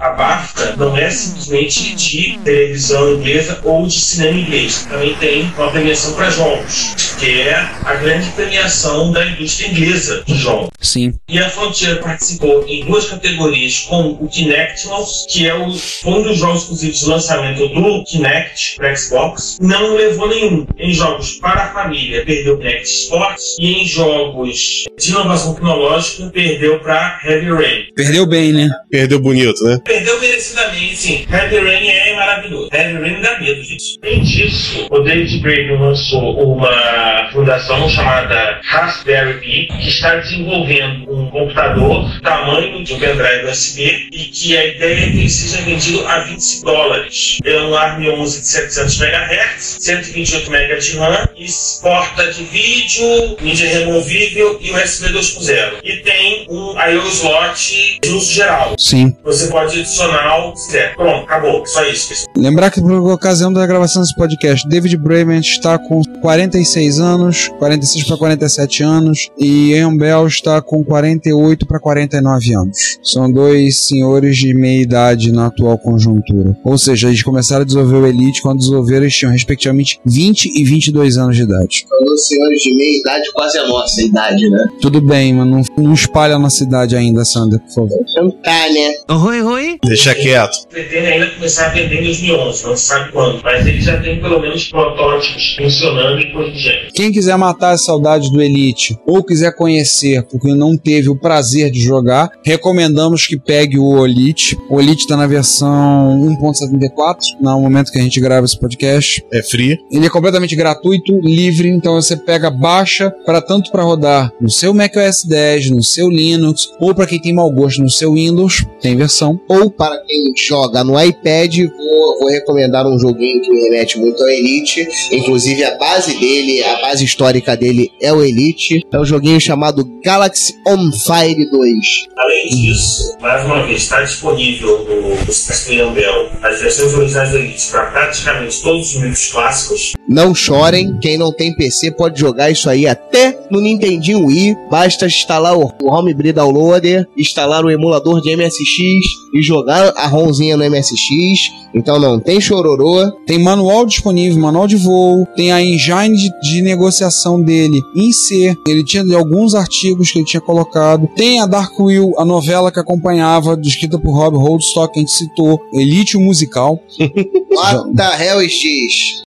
a BAFTA não é simplesmente de televisão inglesa ou de cinema inglês. Também tem uma premiação para jogos, que é a grande premiação da indústria inglesa de jogos. Sim. E a Frontier participou em duas categorias com o Kinectimals, que é o, um dos jogos exclusivos de lançamento do Kinect para Xbox. Não levou nenhum. Em jogos para a família, perdeu o Kinect Sports. E em jogos de inovação tecnológica, perdeu para Heavy Rain. Perdeu bem, né? Perdeu bonito, né? Perdeu merecidamente, sim. Heavy Rain é maravilhoso. Heavy Rain dá medo, gente. Além disso, o David Braben lançou uma fundação chamada Raspberry Pi, que está desenvolvendo um computador do tamanho de um pendrive USB e que a ideia é que ele seja vendido a 25 dólares. É um ARM 11 de 700 MHz, 128 MB de RAM e porta de vídeo, mídia removível e USB 2.0. E tem um I/O slot de uso geral. Sim. Você pode adicionar o que quiser. Pronto, acabou. Só isso. Lembrar que por ocasião da gravação desse podcast, David Braben está com 46 anos, 46 para 47 anos, e Ian Bell está com 48 para 49 anos. São dois senhores de meia idade na atual conjuntura. Ou seja, eles começaram a desenvolver o Elite quando desenvolveram eles tinham respectivamente 20 e 22 anos de idade. Falou senhores de meia idade, quase a nossa idade, né? Tudo bem, mas não, não espalha a nossa idade ainda, Sander, por favor. Então tá, né? Oi, oi. Deixa quieto. pretende ainda começar a vender em 2011, não se sabe quando, mas ele já tem pelo menos protótipos funcionando e coisa do gênero. Quem quiser matar a saudade do Elite ou quiser conhecer porque não teve o prazer de jogar, recomendamos que pegue o Elite. O Elite está na versão 1.74, no momento que a gente grava esse podcast. É free. Ele é completamente gratuito, livre, então você pega, baixa para tanto para rodar no seu macOS 10, no seu Linux, ou para quem tem mau gosto no seu Windows, tem versão. Ou para quem joga no iPad, vou, vou recomendar um joguinho que me remete muito ao Elite. Inclusive a base dele, a base histórica dele é o Elite. É um joguinho chamado Galaxy on Fire 2. Além disso, mais uma vez, está disponível no, no site do Bell as versões originais do Elite para praticamente todos os livros clássicos. Não chorem, quem não tem PC pode jogar isso aí até no Nintendinho Wii. Basta instalar o o Homebrew Downloader, instalar o emulador de MSX e jogar a ROMzinha no MSX. Então não tem chororô. Tem manual disponível, manual de voo, tem a engine de, de negociação dele em C. Ele tinha alguns artigos que ele tinha colocado. Tem a Dark Wheel, a novela que acompanhava, escrita por Rob Holdstock, que a gente citou. Elite musical. What the hell is this?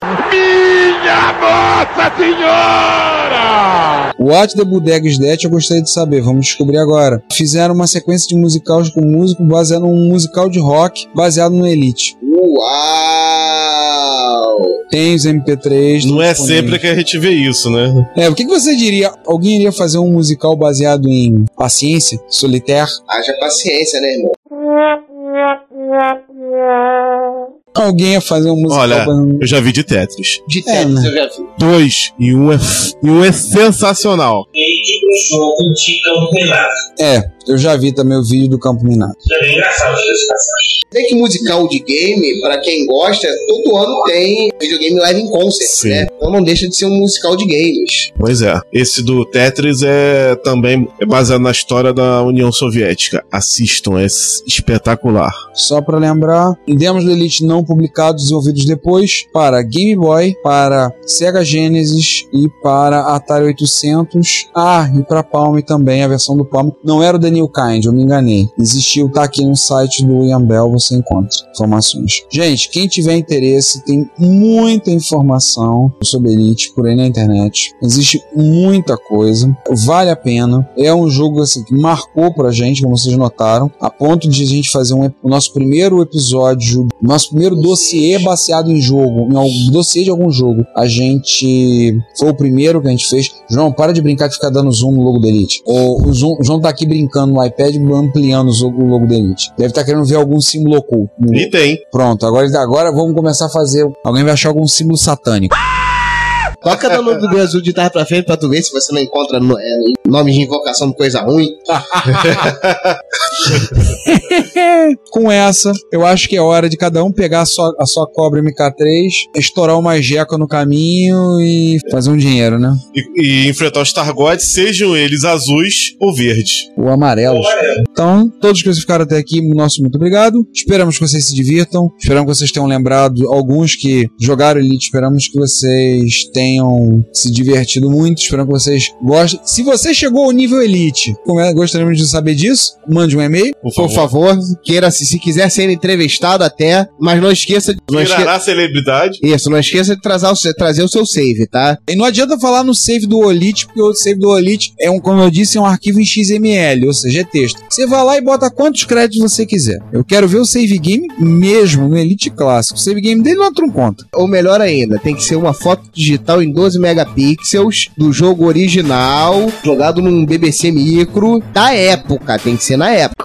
What the Bodega is That eu gostaria de saber, vamos descobrir agora. Fizeram uma sequência de musicais com músico baseado num musical de rock baseado no Elite. Uau! Tem os MP3. Não é sempre que a gente vê isso, né? É, o que, que você diria? Alguém iria fazer um musical baseado em paciência, solitaire? Haja paciência, né, irmão? Alguém ia fazer um musical Olha, eu já vi de Tetris. De É, Tetris né? eu já vi. Dois, e um é, e um é sensacional. E o jogo de campo minado. É, eu já vi também o vídeo do Campo Minado. Isso é bem engraçado. Tem que musical de game, pra quem gosta, todo ano tem videogame live em concert, Sim. né? Então não deixa de ser um musical de games. Pois é. Esse do Tetris é também é baseado na história da União Soviética. Assistam, é espetacular. Só pra lembrar, demos do Elite não publicados, desenvolvidos depois para Game Boy, para Sega Genesis e para Atari 800. Ah, e para Palm também, a versão do Palm. Não era o The New Kind, eu me enganei. Existiu, tá aqui no site do Ian Bell, você encontra informações. Gente, quem tiver interesse, tem muita informação sobre Elite por aí na internet. Existe muita coisa, vale a pena. É um jogo assim que marcou pra gente, como vocês notaram, a ponto de a gente fazer um, o nosso primeiro episódio, nosso primeiro dossiê baseado em jogo, em algum dossiê de algum jogo. A gente foi o primeiro que a gente fez. João, para de brincar de ficar dando zoom no logo da Elite. O, o, zoom- o João tá aqui brincando no iPad, ampliando o logo da Elite. Deve estar querendo ver algum símbolo oculto. E tem. Pronto, agora, agora vamos começar a fazer. Alguém vai achar algum símbolo satânico. Toca dando o do azul de trás pra frente pra tu ver se você não encontra no, é, nomes de invocação de coisa ruim. com essa, eu acho que é hora de cada um pegar a sua, a sua cobra MK3, estourar uma jeca no caminho e fazer um dinheiro, né? E, e enfrentar os Targotes, sejam eles azuis ou verdes. Ou amarelos. Então, todos que vocês ficaram até aqui, nosso muito obrigado. Esperamos que vocês se divirtam. Esperamos que vocês tenham lembrado alguns que jogaram Elite. Esperamos que vocês tenham se divertido muito. Esperamos que vocês gostem. Se você chegou ao nível Elite, como é- gostaríamos de saber disso, mande um e-mail. Por favor, queira, se, se quiser ser entrevistado até, mas não esqueça de. Não esque... Celebridade. Isso, não esqueça de trazer o, seu- trazer o seu save, tá? E não adianta falar no save do Olite, porque o save do Olite é um, como eu disse, é um arquivo em XML, ou seja, é texto. Você vai lá e bota quantos créditos você quiser. Eu quero ver o save game mesmo no Elite Clássico. O save game dele não entra um conta. Ou melhor ainda, tem que ser uma foto digital em 12 megapixels do jogo original, jogado num BBC micro da época. Tem que ser na época.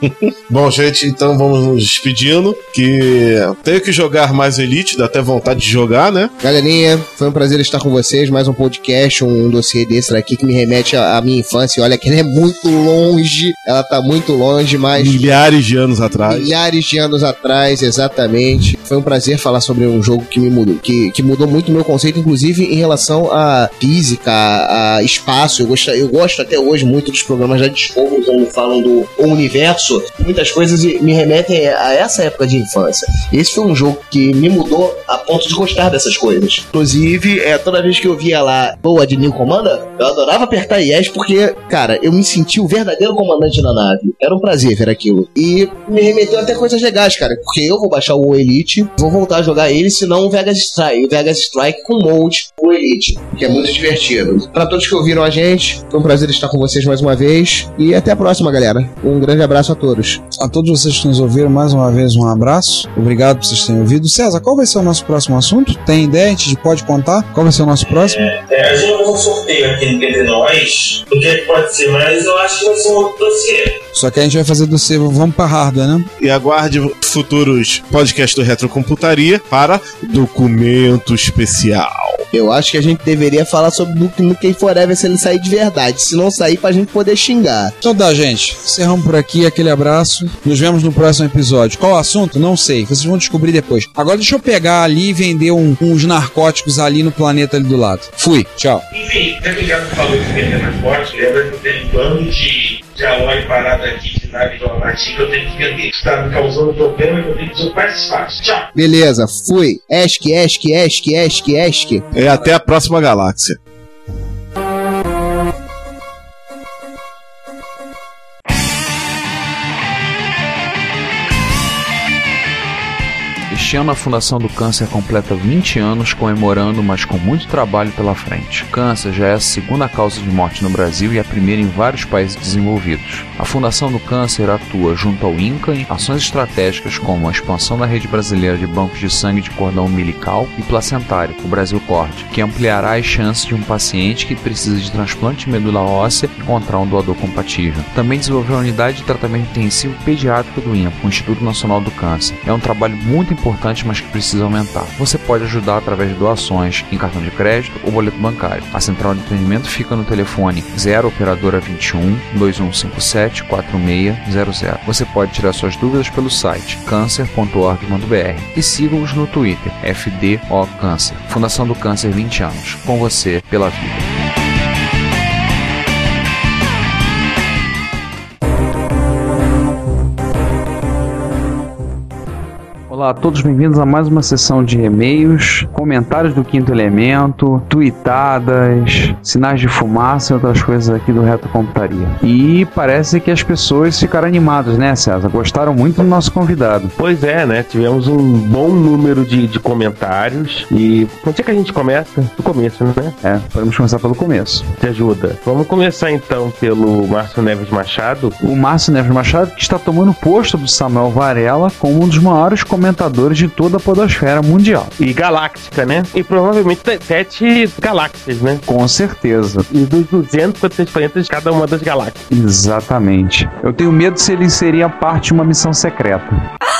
Bom, gente, então vamos nos despedindo. Que tenho que jogar mais Elite, dá até vontade de jogar, né? Galerinha, foi um prazer estar com vocês. Mais um podcast, um dossiê desse daqui que me remete à minha infância. Olha que ela é muito longe, ela tá muito longe, mas. Milhares de anos atrás. Milhares de anos atrás, exatamente. Foi um prazer falar sobre um jogo que me mudou, que, que mudou muito o meu conceito, inclusive em relação à física, a, a espaço. Eu gosto, eu gosto até hoje muito dos programas da Discovery, quando falam do universo. Muitas coisas me remetem a essa época de infância. Esse foi um jogo que me mudou a ponto de gostar dessas coisas. Inclusive, é, toda vez que eu via lá boa de New Commander, eu adorava apertar yes porque, cara, eu me senti o verdadeiro comandante da nave. Era um prazer ver aquilo. E me remeteu até coisas legais, cara. Porque eu vou baixar o Elite, vou voltar a jogar ele, senão o Vegas Strike. O Vegas Strike com Mode, o Elite, que é muito divertido. Pra todos que ouviram a gente, foi um prazer estar com vocês mais uma vez. E até a próxima, galera. Um grande abraço a todos. A todos vocês que nos ouviram, mais uma vez, um abraço. Obrigado por vocês terem ouvido. César, qual vai ser o nosso próximo assunto? Tem ideia? A gente pode contar? Qual vai ser o nosso próximo? É, a gente vai fazer um sorteio aqui entre nós, do que é que pode ser, mas eu acho que vai ser um outro dossiê. Só que a gente vai fazer do seu. Vamos pra hardware, né? E aguarde futuros podcasts do Retrocomputaria para documento especial. Eu acho que a gente deveria falar sobre Duke Nukem Forever se ele sair de verdade. Se não sair, pra gente poder xingar. Então tá, gente. Encerramos por aqui. Aquele abraço. Nos vemos no próximo episódio. Qual o assunto? Não sei. Vocês vão descobrir depois. Agora deixa eu pegar ali e vender um- uns narcóticos ali no planeta ali do lado. Fui. Tchau. Enfim, já que já falou de vender narcótico, lembra que eu tenho um bando de, de alói parado aqui que eu tenho que vender. Está me causando problema e eu tenho que fazer o mais fácil. Tchau! Beleza, fui. Esque, esque, esque, esque, esque. É até a próxima galáxia. Este ano a Fundação do Câncer completa 20 anos comemorando, mas com muito trabalho pela frente. O câncer já é a segunda causa de morte no Brasil e a primeira em vários países desenvolvidos. A Fundação do Câncer atua junto ao INCA em ações estratégicas como a expansão da rede brasileira de bancos de sangue de cordão umbilical e placentário, o Brasil Corte, que ampliará as chances de um paciente que precisa de transplante de medula óssea encontrar um doador compatível. Também desenvolveu a unidade de tratamento intensivo pediátrico do INPA, o Instituto Nacional do Câncer. É um trabalho muito importante, mas que precisa aumentar. Você pode ajudar através de doações em cartão de crédito ou boleto bancário. A central de atendimento fica no telefone 0 operadora 21 2157 4600. Você pode tirar suas dúvidas pelo site cancer.org.br e siga-os no Twitter FDO Câncer. Fundação do Câncer 20 anos. Com você pela vida. Olá a todos, bem-vindos a mais uma sessão de e-mails, comentários do Quinto Elemento, tweetadas, sinais de fumaça e outras coisas aqui do Reto Computaria. E parece que as pessoas ficaram animadas, né, César? Gostaram muito do nosso convidado. Pois é, né? Tivemos um bom número de, de comentários. E onde é que a gente começa? Do começo, né? É, podemos começar pelo começo. Te ajuda. Vamos começar então pelo Márcio Neves Machado. O Márcio Neves Machado que está tomando o posto do Samuel Varela como um dos maiores comentadores de toda a podosfera mundial. E Galáctica, né? E provavelmente te- sete galáxias, né? Com certeza. E dos 200 400 planetas de cada uma das galáxias. Exatamente. Eu tenho medo se ele seria parte de uma missão secreta.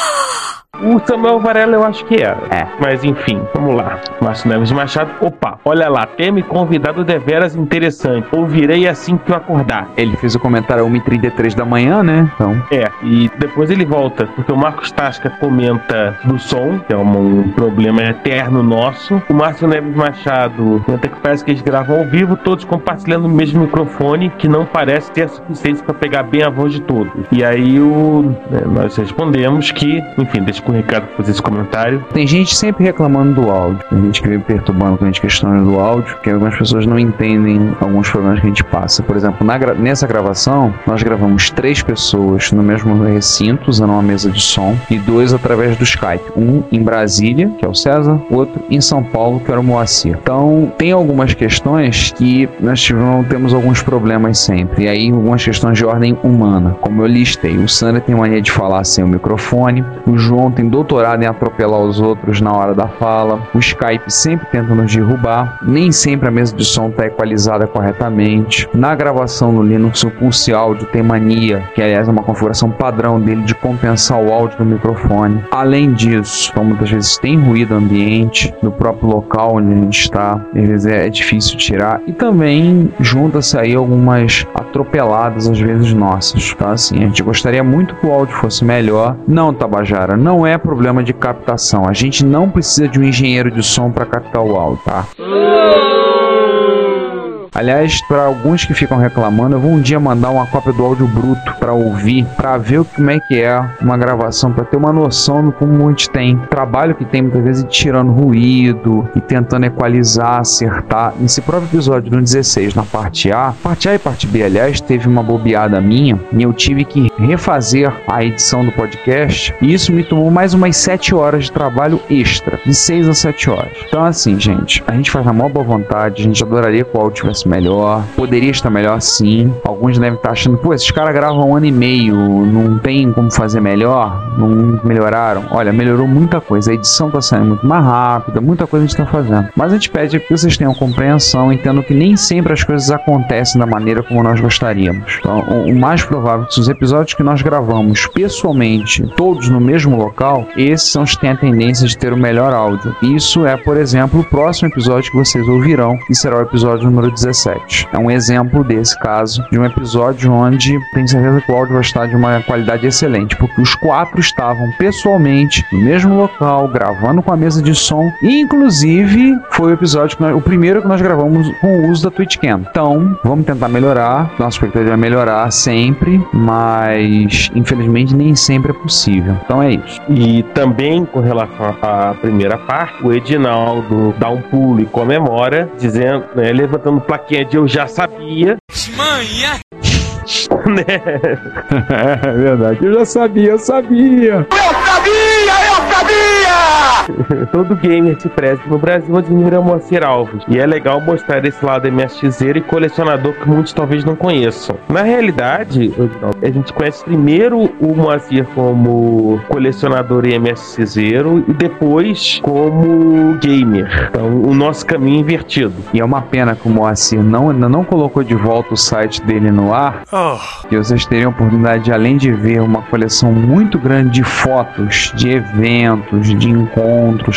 O Samuel Varela eu acho que era. É. Mas enfim, vamos lá. Márcio Neves Machado. Opa, olha lá, tema e convidado deveras interessante. Ouvirei assim que eu acordar. Ele fez o comentário às 1h33 da manhã, né? Então. É, e depois ele volta, porque o Marcos Tasca comenta do som, que é um, um problema eterno nosso. O Márcio Neves Machado comenta que parece que eles gravam ao vivo, todos compartilhando o mesmo microfone, que não parece ter a suficiência para pegar bem a voz de todos. E aí o, né, nós respondemos que, enfim, deixa com o Ricardo fazer esse comentário. Tem gente sempre reclamando do áudio. Tem gente que vem perturbando com a gente questões do áudio, que algumas pessoas não entendem alguns problemas que a gente passa. Por exemplo, gra- nessa gravação, nós gravamos três pessoas no mesmo recinto, usando uma mesa de som, e dois através do Skype. Um em Brasília, que é o César, outro em São Paulo, que era o Moacir. Então, tem algumas questões que nós tivemos, temos alguns problemas sempre. E aí, algumas questões de ordem humana, como eu listei. O Sandra tem mania de falar sem o microfone, o João tem doutorado em atropelar os outros na hora da fala, o Skype sempre tenta nos derrubar, nem sempre a mesa de som está equalizada corretamente. Na gravação no Linux, o Pulse Áudio tem mania, que aliás é uma configuração padrão dele de compensar o áudio do microfone. Além disso, então, muitas vezes tem ruído ambiente no próprio local onde a gente está, às vezes é difícil tirar, e também junta-se aí algumas atropeladas às vezes nossas. Então, assim, a gente gostaria muito que o áudio fosse melhor. Não, Tabajara, não é problema de captação. A gente não precisa de um engenheiro de som para captar o áudio, tá? Aliás, para alguns que ficam reclamando, eu vou um dia mandar uma cópia do áudio bruto para ouvir, para ver como é que é uma gravação, para ter uma noção do como a gente tem trabalho que tem muitas vezes tirando ruído e tentando equalizar, acertar. Nesse próprio episódio do 16, na parte A, parte A e parte B, aliás, teve uma bobeada minha e eu tive que refazer a edição do podcast e isso me tomou mais umas 7 horas de trabalho extra, de 6 a 7 horas. Então, assim, gente, a gente faz na maior boa vontade, a gente adoraria que o áudio tivesse melhor, poderia estar melhor sim. Alguns devem estar achando, pô, esses caras gravam um ano e meio, não tem como fazer melhor, não melhoraram. Olha, melhorou muita coisa, a edição tá saindo muito mais rápida, muita coisa a gente tá fazendo. Mas a gente pede que vocês tenham compreensão, entendam que nem sempre as coisas acontecem da maneira como nós gostaríamos. Então, o o mais provável é que os episódios que nós gravamos pessoalmente, todos no mesmo local, esses são os que têm a tendência de ter o melhor áudio. Isso é, por exemplo, o próximo episódio que vocês ouvirão, que será o episódio número 17. É um exemplo desse caso, de um episódio onde tenho certeza que o áudio vai estar de uma qualidade excelente, porque os quatro estavam pessoalmente no mesmo local, gravando com a mesa de som, e inclusive foi o episódio nós- o primeiro que nós gravamos com o uso da TwitchCam. Então, vamos tentar melhorar, nossa expectativa é melhorar sempre, mas infelizmente nem sempre é possível. Então é isso. E também com relação à primeira parte, o Edinaldo dá um pulo e comemora, dizendo, né, levantando plaquinha de eu já sabia. Manha! né? é verdade. Eu já sabia, eu sabia. Todo gamer se preze no Brasil admira Moacir Alves. E é legal mostrar esse lado MSXero e colecionador que muitos talvez não conheçam. Na realidade, a gente conhece primeiro o Moacir como colecionador e MSXero e depois como gamer. Então, o nosso caminho é invertido. E é uma pena que o Moacir não, ainda não colocou de volta o site dele no ar. Que vocês teriam a oportunidade, de, além de ver uma coleção muito grande de fotos, de eventos, de encontros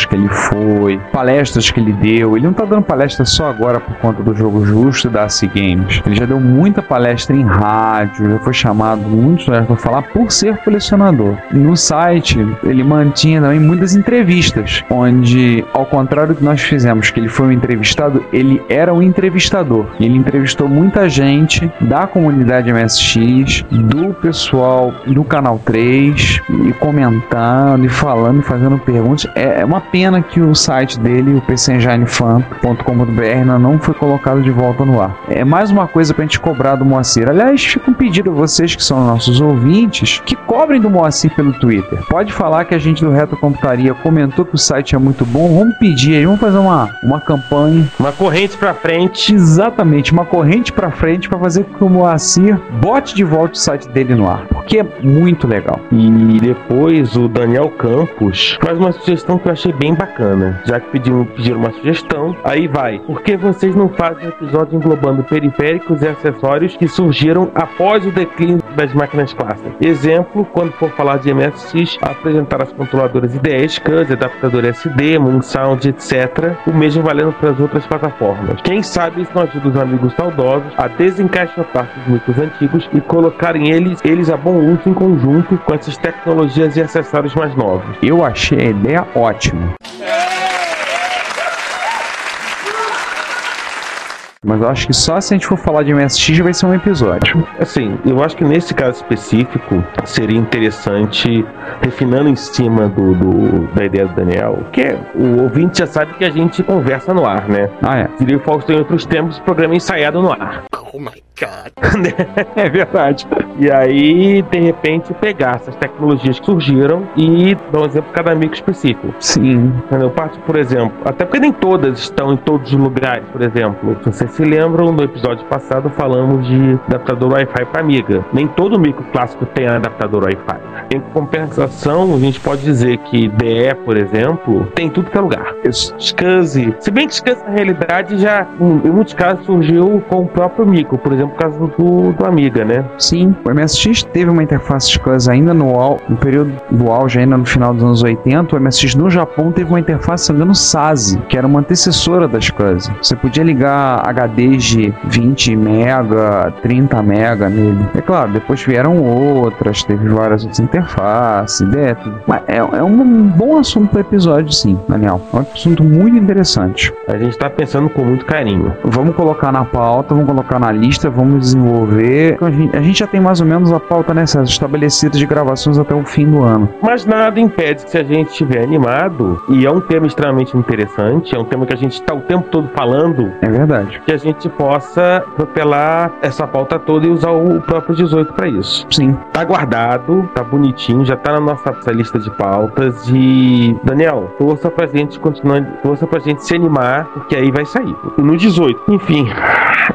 que ele foi, palestras que ele deu. Ele não tá dando palestra só agora por conta do jogo justo da AC Games. Ele já deu muita palestra em rádio, já foi chamado muitos lugares para falar por ser colecionador. No site, ele mantinha também muitas entrevistas, onde, ao contrário do que nós fizemos, que ele foi um entrevistado, ele era um entrevistador. Ele entrevistou muita gente da comunidade MSX, do pessoal do canal 3, e comentando, e falando, e fazendo perguntas. É é uma pena que o site dele, o pcenginefan.com.br, não foi colocado de volta no ar. É mais uma coisa pra gente cobrar do Moacir. Aliás, fica um pedido a vocês que são nossos ouvintes, que cobrem do Moacir pelo Twitter. Pode falar que a gente do Reto Computaria comentou que o site é muito bom. Vamos pedir aí, vamos fazer uma, uma campanha. Uma corrente pra frente. Exatamente, uma corrente pra frente pra fazer com que o Moacir bote de volta o site dele no ar, porque é muito legal. E depois o Daniel Campos faz uma sugestão sugestão que eu achei bem bacana. Já que pediram, pediram uma sugestão, aí vai. Por que vocês não fazem episódio englobando periféricos e acessórios que surgiram após o declínio das máquinas clássicas? Exemplo, quando for falar de MSX, apresentar as controladoras IDE, SCSI, adaptador SD, Moonsound, etc. O mesmo valendo para as outras plataformas. Quem sabe isso não ajuda os amigos saudosos a desencaixotar os micros antigos e colocarem eles, eles a bom uso em conjunto com essas tecnologias e acessórios mais novos. Eu achei a ideia ótima ótimo. É. Mas eu acho que só se a gente for falar de MSX vai ser um episódio. Assim, eu acho que nesse caso específico seria interessante, refinando em cima do, do- da ideia do Daniel, que é, o ouvinte já sabe que a gente conversa no ar, né? Ah, é. Seria o Faustão em outros tempos, programa ensaiado no ar. Oh my god. é verdade. E aí, de repente, pegar essas tecnologias que surgiram e dar um exemplo para cada amigo específico. Sim. Eu parto, por exemplo, até porque nem todas estão em todos os lugares, por exemplo. Se vocês se lembram, no episódio passado falamos de adaptador Wi-Fi para Amiga. Nem todo micro clássico tem adaptador Wi-Fi. Em compensação, a gente pode dizer que DE, por exemplo, tem tudo que é lugar. SCSI. Se bem que SCSI, na realidade, já, em muitos casos, surgiu com o próprio micro. Por exemplo, o caso do, do Amiga, né? Sim, o MSX teve uma interface SCSI ainda no, no período do auge, ainda no final dos anos 80. O MSX no Japão teve uma interface, se engano, SASI, que era uma antecessora da SCSI. Você podia ligar HDs de 20 mega, 30 mega nele. É claro, depois vieram outras, teve várias outras interfaces, ideia, tudo. Mas é, é um bom assunto para episódio, sim, Daniel. É um assunto muito interessante. A gente tá pensando com muito carinho. Vamos colocar na pauta, vamos colocar na lista, vamos desenvolver. A gente, a gente já tem mais ou menos a pauta nessa estabelecida de gravações até o fim do ano. Mas nada impede que se a gente estiver animado, e é um tema extremamente interessante, é um tema que a gente está o tempo todo falando, É verdade. que a gente possa propelar essa pauta toda e usar o próprio 18 para isso. Sim. Tá guardado, tá bonitinho, já tá na nossa lista de pautas e Daniel, torça pra gente continuar, torça pra gente se animar, porque aí vai sair. E no 18. Enfim,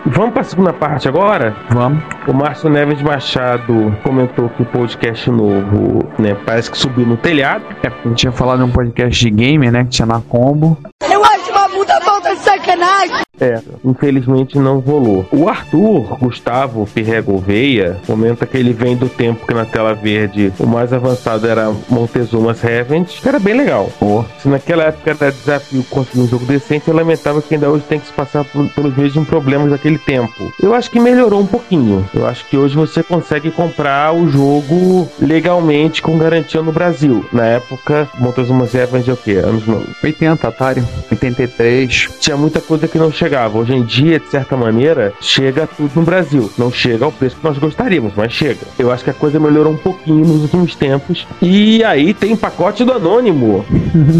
vamos pra segunda parte agora? Vamos. O Márcio Neves Machado comentou que o podcast novo, né, parece que subiu no telhado. É, a gente tinha falado de um podcast de gamer, né? Que tinha na combo. Eu acho uma puta falta de sacanagem. É, infelizmente não rolou. O Arthur Gustavo Ferreira Gouveia comenta que ele vem do tempo que na tela verde o mais avançado era Montezuma's Revenge, que era bem legal. Oh. Se naquela época era desafio conseguir um jogo decente, é lamentável que ainda hoje tem que se passar por- pelos mesmos problemas daquele tempo. Eu acho que melhorou um pouquinho. Eu acho que hoje você consegue comprar o jogo legalmente com garantia no Brasil. Na época, Montezuma's Revenge é o quê? Anos 80, Atari. 83. tinha muita coisa que não chegava. Hoje em dia, de certa maneira, chega tudo no Brasil. Não chega ao preço que nós gostaríamos, mas chega. Eu acho que a coisa melhorou um pouquinho nos últimos tempos. E aí tem pacote do Anônimo.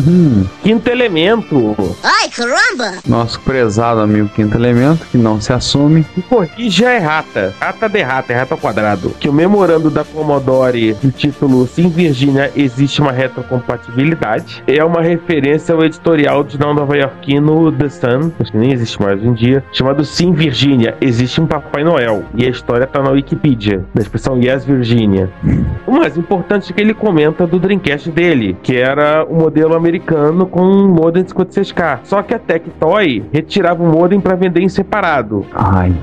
Quinto elemento. Ai, caramba! Nosso prezado amigo Quinto Elemento, que não se assume. E, Pô, aqui já é rata. Rata de rata, é rata ao quadrado. Que o memorando da Commodore, do título Sim Virginia, existe uma retrocompatibilidade. É uma referência ao editorial de não nova-iorquino The Sun, acho que nem existe mais hoje em dia, chamado Sim Virginia, existe um Papai Noel. E a história tá na Wikipedia, da expressão Yes Virginia. O mais importante é que ele comenta do Dreamcast dele, que era o modelo americano com um modem de 56K. Só que a Tectoy retirava o modem para vender em separado. Ai.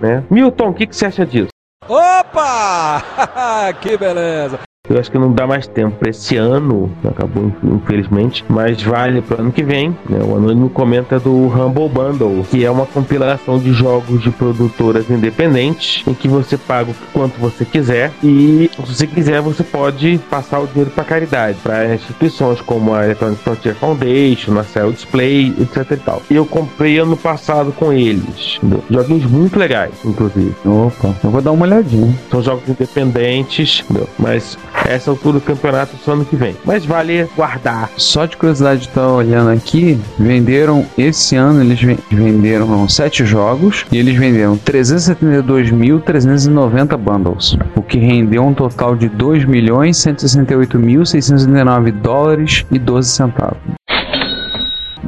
Né? Milton, o que, que você acha disso? Opa! que beleza! Eu acho que não dá mais tempo para esse ano, acabou infelizmente, mas vale para ano que vem. Né? O Anônimo comenta do Humble Bundle, que é uma compilação de jogos de produtoras independentes, em que você paga o quanto você quiser e, se você quiser, você pode passar o dinheiro para caridade, para instituições como a Electronic Frontier Foundation, a Cell Display, etc e tal. Eu comprei ano passado com eles, entendeu? joguinhos muito legais, inclusive. Opa, eu vou dar uma olhadinha. São jogos independentes, entendeu? mas essa altura do campeonato só ano que vem. Mas vale guardar. Só de curiosidade, de estar olhando aqui, venderam esse ano, eles ven- venderam sete jogos e eles venderam 372.390 bundles, o que rendeu um total de 2.168.669 dólares e 12 centavos.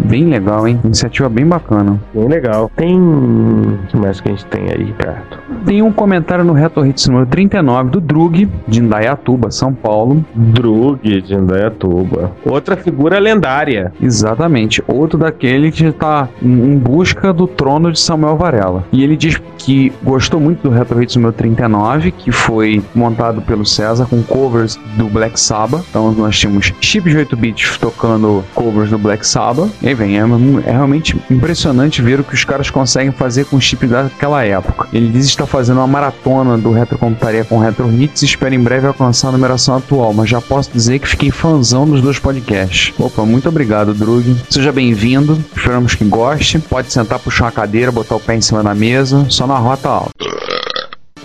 Bem legal, hein? Iniciativa bem bacana. Bem legal. Tem. O que mais que a gente tem aí perto? Tem um comentário no Retro Hits número 39 do Drug, de Indaiatuba, São Paulo. Drug de Indaiatuba. Outra figura lendária. Exatamente. Outro daquele que está em busca do trono de Samuel Varela. E ele diz que gostou muito do Retro Hits número 39, que foi montado pelo César com covers do Black Sabbath. Então nós tínhamos chips de 8 bits tocando covers do Black Sabbath. E vem, é, é realmente impressionante ver o que os caras conseguem fazer com chips daquela época. Ele diz estar fazendo uma maratona do Retrocomputaria com Retro Hits e espera em breve alcançar a numeração atual, mas já posso dizer que fiquei fãzão dos dois podcasts. Opa, muito obrigado, Drug. Seja bem-vindo, esperamos que goste. Pode sentar, puxar uma cadeira, botar o pé em cima da mesa, só na rota alta.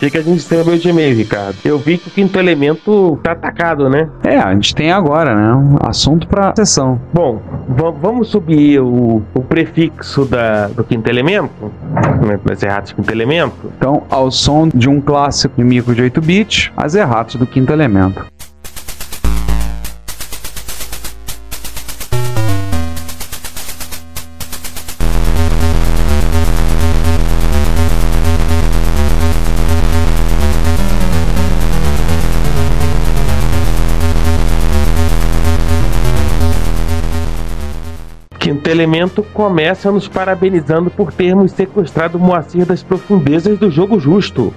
O que, a gente escreveu de e-mail, Ricardo? Eu vi que o quinto elemento tá atacado, né? É, a gente tem agora, né? Um assunto pra sessão. Bom, va- vamos subir o, o prefixo da, do quinto elemento? Das erratas do quinto elemento? Então, ao som de um clássico de micro de 8 bits, as erratas do quinto elemento. Elemento começa nos parabenizando por termos sequestrado Moacir das profundezas do jogo justo.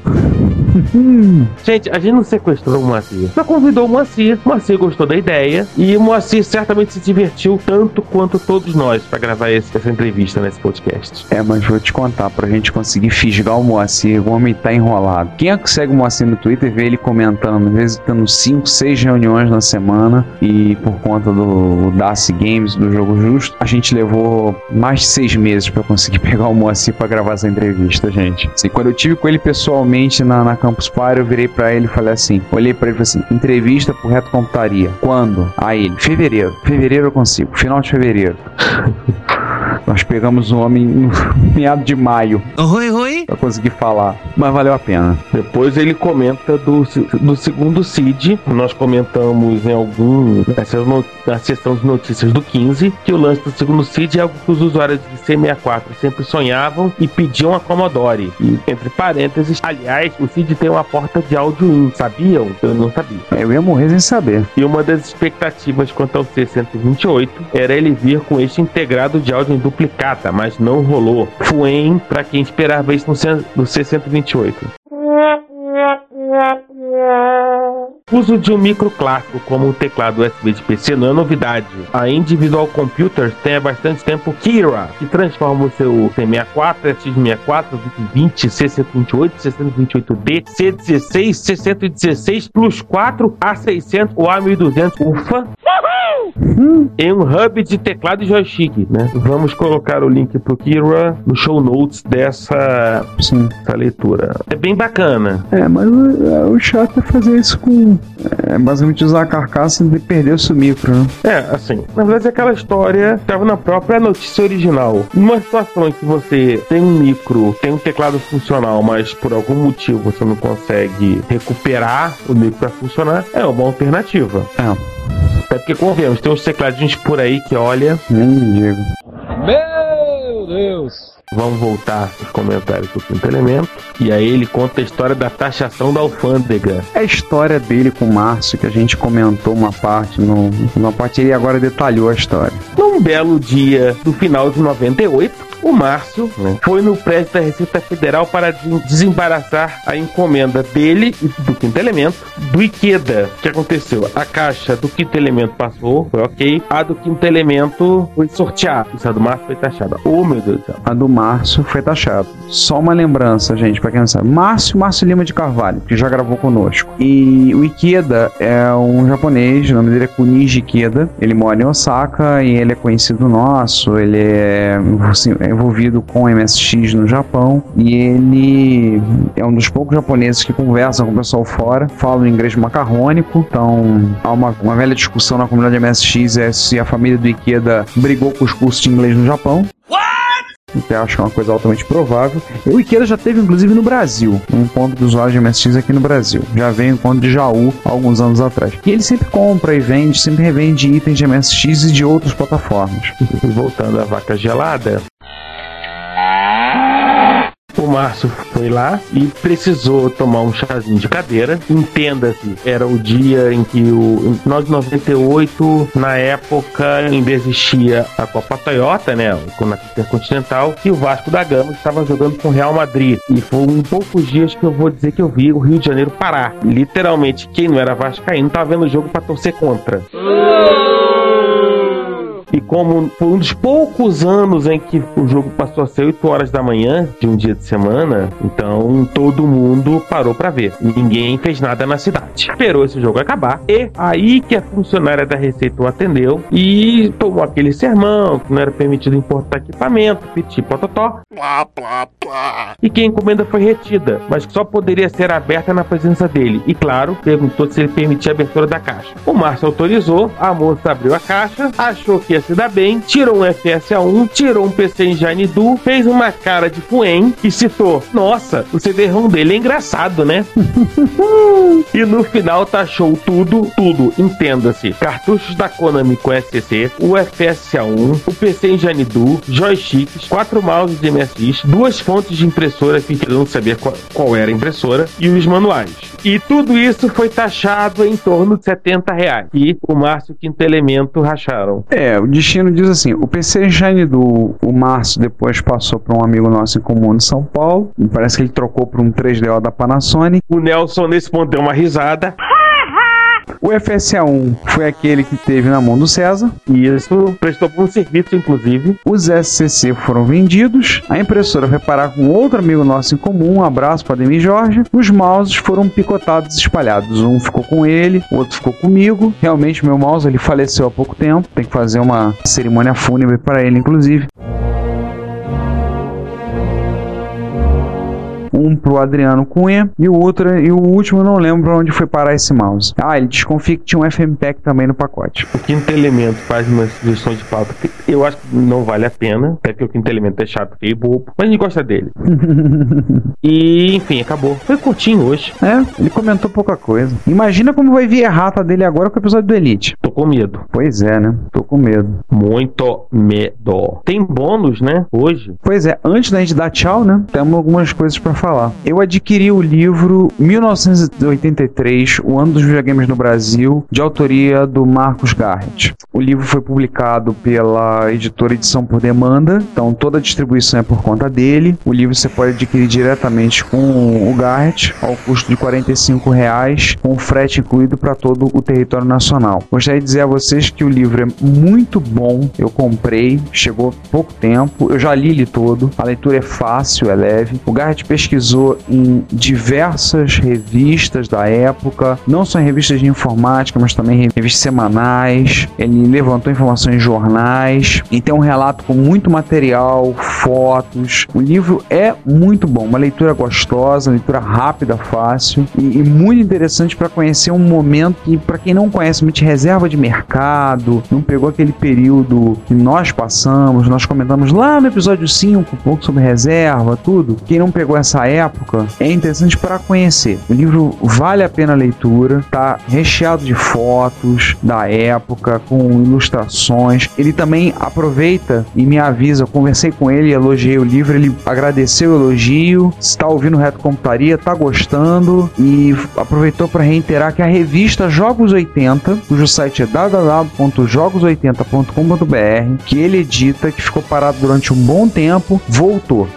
Gente, a gente não sequestrou o Moacir. Só convidou o Moacir. O Moacir gostou da ideia. E o Moacir certamente se divertiu tanto quanto todos nós para gravar esse- essa entrevista nesse podcast. É, mas vou te contar, pra gente conseguir fisgar o Moacir, o homem tá enrolado. Quem é que segue o Moacir no Twitter vê ele comentando, às vezes tendo 5, 6 reuniões na semana, e por conta do Darcy Games, do Jogo Justo, a gente levou mais de 6 meses pra conseguir pegar o Moacir pra gravar essa entrevista, gente. Assim, quando eu tive com ele pessoalmente na, na Campus Party, eu virei pra ele e falei assim, olhei pra ele e falei assim, entrevista pro Reto Computaria. Quando? Aí ele, fevereiro. Fevereiro eu consigo, final de fevereiro. Nós pegamos o homem no meado de maio. Oi, oi. Pra conseguir falar. Mas valeu a pena. Depois ele comenta do, do segundo seed. Nós comentamos em algum. Nessa no- na sessão de notícias do 15 que o lance do segundo seed é algo que os usuários de C64 sempre sonhavam e pediam a Commodore. E, entre parênteses, aliás, o seed tem uma porta de áudio in. Sabiam? Eu não sabia. Eu ia morrer sem saber. E uma das expectativas quanto ao C128 era ele vir com este integrado de áudio em duplicata, mas não rolou. Fuem pra quem esperava isso no, C- no C128. O uso de um micro clássico como um teclado USB de PC não é novidade. A Individual Computers tem há bastante tempo Kira, que transforma o seu C64, X64, 2020, C128, C128D, C16, C116 Plus 4, A600 ou A1200. Ufa! Em um hub de teclado e joystick, né? Vamos colocar o link pro Kira no show notes dessa, dessa leitura. É bem bacana. É, mas o, o chato é fazer isso com. É basicamente usar a carcaça e perder o seu micro, né? É, assim, na verdade aquela história estava na própria notícia original. Numa situação em que você tem um micro, tem um teclado funcional, mas por algum motivo você não consegue recuperar o micro para funcionar, é uma alternativa. É. Até porque, convenhamos, tem uns tecladinhos por aí que olha. Nem digo. Meu Deus! Vamos voltar aos comentários do quinto elemento. E aí ele conta a história da taxação da alfândega. É a história dele com o Márcio, que a gente comentou uma parte, no, uma parte ele agora detalhou a história. Num belo dia do final de 98, o Márcio né, foi no prédio da Receita Federal para de- desembaraçar a encomenda dele e do quinto elemento do Ikeda. O que aconteceu? A caixa do quinto elemento passou, foi ok. A do quinto elemento foi sorteada. A do Márcio foi taxada. Oh, meu Deus do céu. A do Márcio foi taxada. Só uma lembrança, gente, pra quem não sabe. Márcio, Márcio Lima de Carvalho, que já gravou conosco. E o Ikeda é um japonês, o nome dele é Kuniji Ikeda. Ele mora em Osaka e ele é conhecido nosso. Ele é assim, envolvido com MSX no Japão. E ele é um dos poucos japoneses que conversam com o pessoal fora, falam inglês macarrônico. Então há uma, uma velha discussão na comunidade MSX é se a família do Ikeda brigou com os cursos de inglês no Japão. Eu acho que é uma coisa altamente provável. E o Ikeda já teve, inclusive, no Brasil, um encontro de usuários de MSX aqui no Brasil. Já veio um encontro de Jaú há alguns anos atrás. E ele sempre compra e vende, sempre revende itens de MSX e de outras plataformas. Voltando à vaca gelada. O Márcio foi lá e precisou tomar um chazinho de cadeira. Entenda-se, era o dia em que o. Em 1998, na época, ainda existia a Copa Toyota, né? Com a Intercontinental, e o Vasco da Gama estava jogando com o Real Madrid. E foi poucos dias que eu vou dizer que eu vi o Rio de Janeiro parar. Literalmente, quem não era Vascaíno estava vendo o jogo para torcer contra. E como foi um dos poucos anos em que o jogo passou a ser 8 horas da manhã de um dia de semana, então todo mundo parou para ver. Ninguém fez nada na cidade. Esperou esse jogo acabar. E aí que a funcionária da Receita o atendeu e tomou aquele sermão que não era permitido importar equipamento, piti pototó. Plá, plá, plá. E que a encomenda foi retida, mas que só poderia ser aberta na presença dele. E claro, perguntou se ele permitia a abertura da caixa. O Márcio autorizou, a moça abriu a caixa, achou que ia se dar bem, tirou um FSA1, tirou um PC Engine Du, fez uma cara de Fuen e citou: Nossa, o CD-ROM dele é engraçado, né? e no final taxou tudo, tudo, entenda-se: cartuchos da Konami com SCC, o FSA1, o PC Engine Du, joysticks, quatro mouses de MSX, duas fontes de impressora que sabia qual, qual era a impressora e os manuais. E tudo isso foi taxado em torno de 70 reais. E o Márcio Quinto Elemento racharam. É, o destino diz assim: o PC Engine do o Márcio depois passou para um amigo nosso em comum de São Paulo. Parece que ele trocou por um 3DO da Panasonic. O Nelson, nesse ponto, deu uma risada. O FSA1 foi aquele que teve na mão do César. E isso prestou por um serviço, inclusive. Os SCC foram vendidos. A impressora foi parar com outro amigo nosso em comum. Um abraço para Demi Jorge. Os mouses foram picotados e espalhados. Um ficou com ele, o outro ficou comigo. Realmente, meu mouse ele faleceu há pouco tempo. Tem que fazer uma cerimônia fúnebre para ele, inclusive. Um pro Adriano Cunha e o outro e o último eu não lembro onde foi parar esse mouse. Ah, ele desconfia que tinha um FM Pack também no pacote. O quinto elemento faz uma sugestão de pauta que eu acho que não vale a pena, até porque o quinto elemento é chato e bobo, mas a gente gosta dele. e enfim, acabou. Foi curtinho hoje. É, ele comentou pouca coisa. Imagina como vai vir a rata dele agora com o episódio do Elite. Tô com medo. Pois é, né? Tô com medo. Muito medo. Tem bônus, né? Hoje. Pois é, antes da gente dar tchau, né? Temos algumas coisas para falar. Eu adquiri o livro 1983, O Ano dos Videogames no Brasil, de autoria do Marcos Garrett. O livro foi publicado pela editora Edição por Demanda, então toda a distribuição é por conta dele. O livro você pode adquirir diretamente com o Garrett, ao custo de 45 reais, com frete incluído para todo o território nacional. Gostaria de dizer a vocês que o livro é muito bom. Eu comprei, chegou pouco tempo, eu já li ele todo. A leitura é fácil, é leve. O Garrett pesquisou em diversas revistas da época, não só em revistas de informática, mas também em revistas semanais. Ele levantou informações em jornais e tem um relato com muito material, fotos. O livro é muito bom, uma leitura gostosa, leitura rápida, fácil e, e muito interessante para conhecer um momento que, para quem não conhece muito reserva de mercado, não pegou aquele período que nós passamos, nós comentamos lá no episódio 5 um pouco sobre reserva, tudo. Quem não pegou essa época é interessante para conhecer. O livro vale a pena a leitura, tá recheado de fotos da época, com ilustrações. Ele também aproveita e me avisa. Eu conversei com ele, elogiei o livro, ele agradeceu o elogio, está ouvindo Reto Computaria, tá gostando e aproveitou para reiterar que a revista Jogos 80, cujo site é www.jogos80.com.br, que ele edita, que ficou parado durante um bom tempo, voltou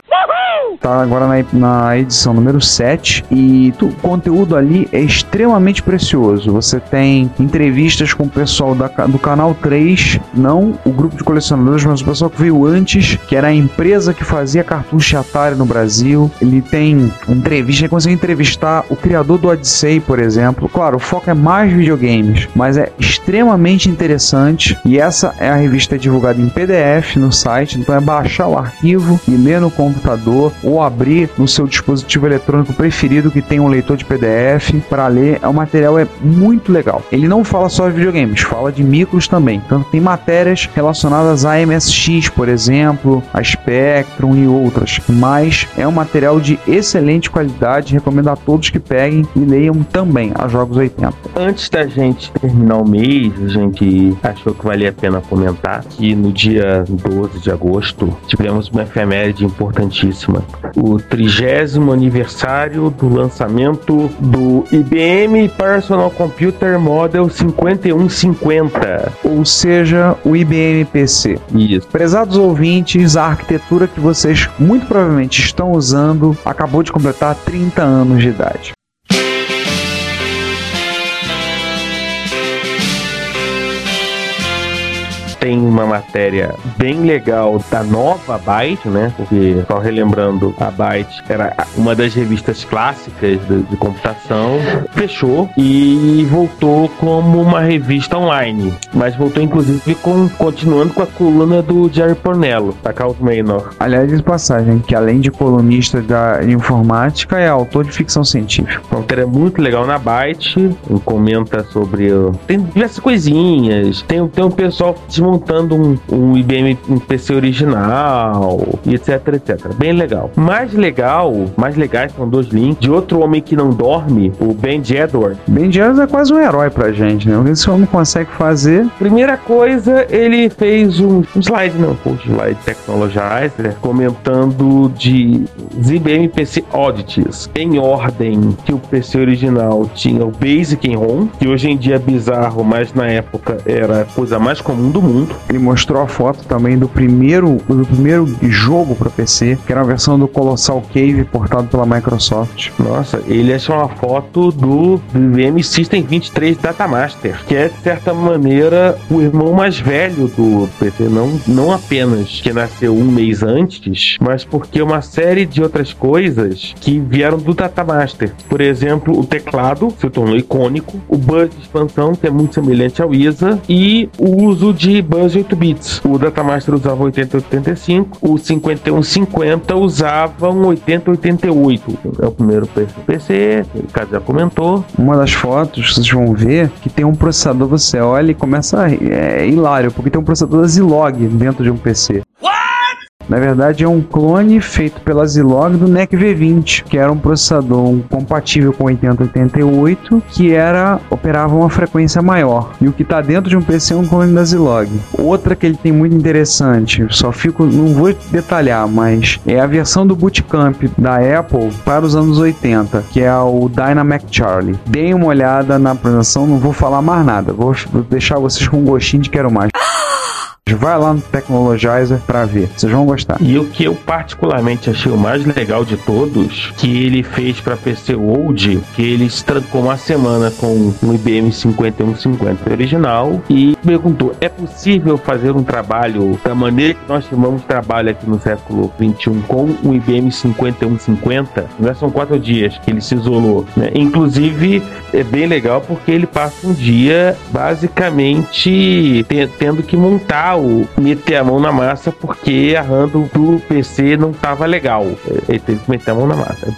tá agora na, na edição número 7 e tu, o conteúdo ali é extremamente precioso. Você tem entrevistas com o pessoal da, do canal 3, não o grupo de colecionadores, mas o pessoal que veio antes, que era a empresa que fazia cartucho Atari no Brasil. Ele tem entrevista, ele consegue entrevistar o criador do Odyssey, por exemplo. Claro, o foco é mais videogames, mas é extremamente interessante e essa é a revista divulgada em PDF no site, então é baixar o arquivo e ler no computador ou abrir no seu dispositivo eletrônico preferido que tem um leitor de PDF para ler. O material é muito legal. Ele não fala só de videogames, fala de micros também. Então tem matérias relacionadas a MSX, por exemplo, a Spectrum e outras. Mas é um material de excelente qualidade. Recomendo a todos que peguem e leiam também a Jogos 80. Antes da gente terminar o mês, a gente achou que valia a pena comentar que no dia 12 de agosto tivemos uma efeméride importantíssima. O trigésimo aniversário do lançamento do IBM Personal Computer Model 5150. Ou seja, o IBM PC. Isso. Prezados ouvintes, a arquitetura que vocês muito provavelmente estão usando acabou de completar 30 anos de idade. tem uma matéria bem legal da nova Byte, né? Porque, só relembrando, a Byte era uma das revistas clássicas de, de computação, fechou e voltou como uma revista online. Mas voltou, inclusive, com, continuando com a coluna do Jerry Pornello, da Carl Maynor. Aliás, de passagem, que além de colunista da informática, é autor de ficção científica. Uma matéria muito legal na Byte, comenta sobre. Tem diversas coisinhas, tem, tem um pessoal desmontando um, um IBM um PC original, e etc, etc. Bem legal. Mais legal, mais legais são dois links de outro homem que não dorme, o Ben Edward. Ben Edwards é quase um herói pra gente, né? O que esse homem consegue fazer Primeira coisa, ele fez um, um slide, não, um slide Technologizer, comentando de IBM PC Oddities, em ordem que o PC original tinha o Basic em ROM, que hoje em dia é bizarro, mas na época era a coisa mais comum do mundo. Ele mostrou a foto também do primeiro, do primeiro jogo para PC, que era a versão do Colossal Cave portado pela Microsoft. Nossa, ele achou uma foto do IBM System 23 Datamaster, que é, de certa maneira, o irmão mais velho do PC, não, não apenas que nasceu um mês antes, mas porque uma série de outras coisas que vieram do Datamaster. Por exemplo, o teclado se tornou icônico, o bus de expansão, que é muito semelhante ao ISA, e o uso de de 8 bits. O Datamaster usava 8085, o 5150 usava um 8088. É o primeiro PC, o caso já comentou. Uma das fotos, vocês vão ver que tem um processador, você olha e começa a rir. É hilário, porque tem um processador da Zilog dentro de um PC. Na verdade, é um clone feito pela Zilog do NEC V20, que era um processador compatível com 8088, que era operava uma frequência maior. E o que está dentro de um PC é um clone da Zilog. Outra que ele tem muito interessante, só fico, não vou detalhar, mas é a versão do Bootcamp da Apple para os anos 80, que é o Dynamac Charlie. Deem uma olhada na apresentação, não vou falar mais nada, vou vou deixar vocês com um gostinho de quero mais. Vai lá no Technologizer para ver, vocês vão gostar. E o que eu particularmente achei o mais legal de todos, que ele fez para PC Old, que ele se uma semana com um IBM 5150 original e perguntou: é possível fazer um trabalho da maneira que nós chamamos de trabalho aqui no século 21 com o IBM 5150? Já são quatro dias que ele se isolou, né? Inclusive é bem legal porque ele passa um dia basicamente te- tendo que montar o meter a mão na massa porque a handle do PC não tava legal. Ele teve que meter a mão na massa.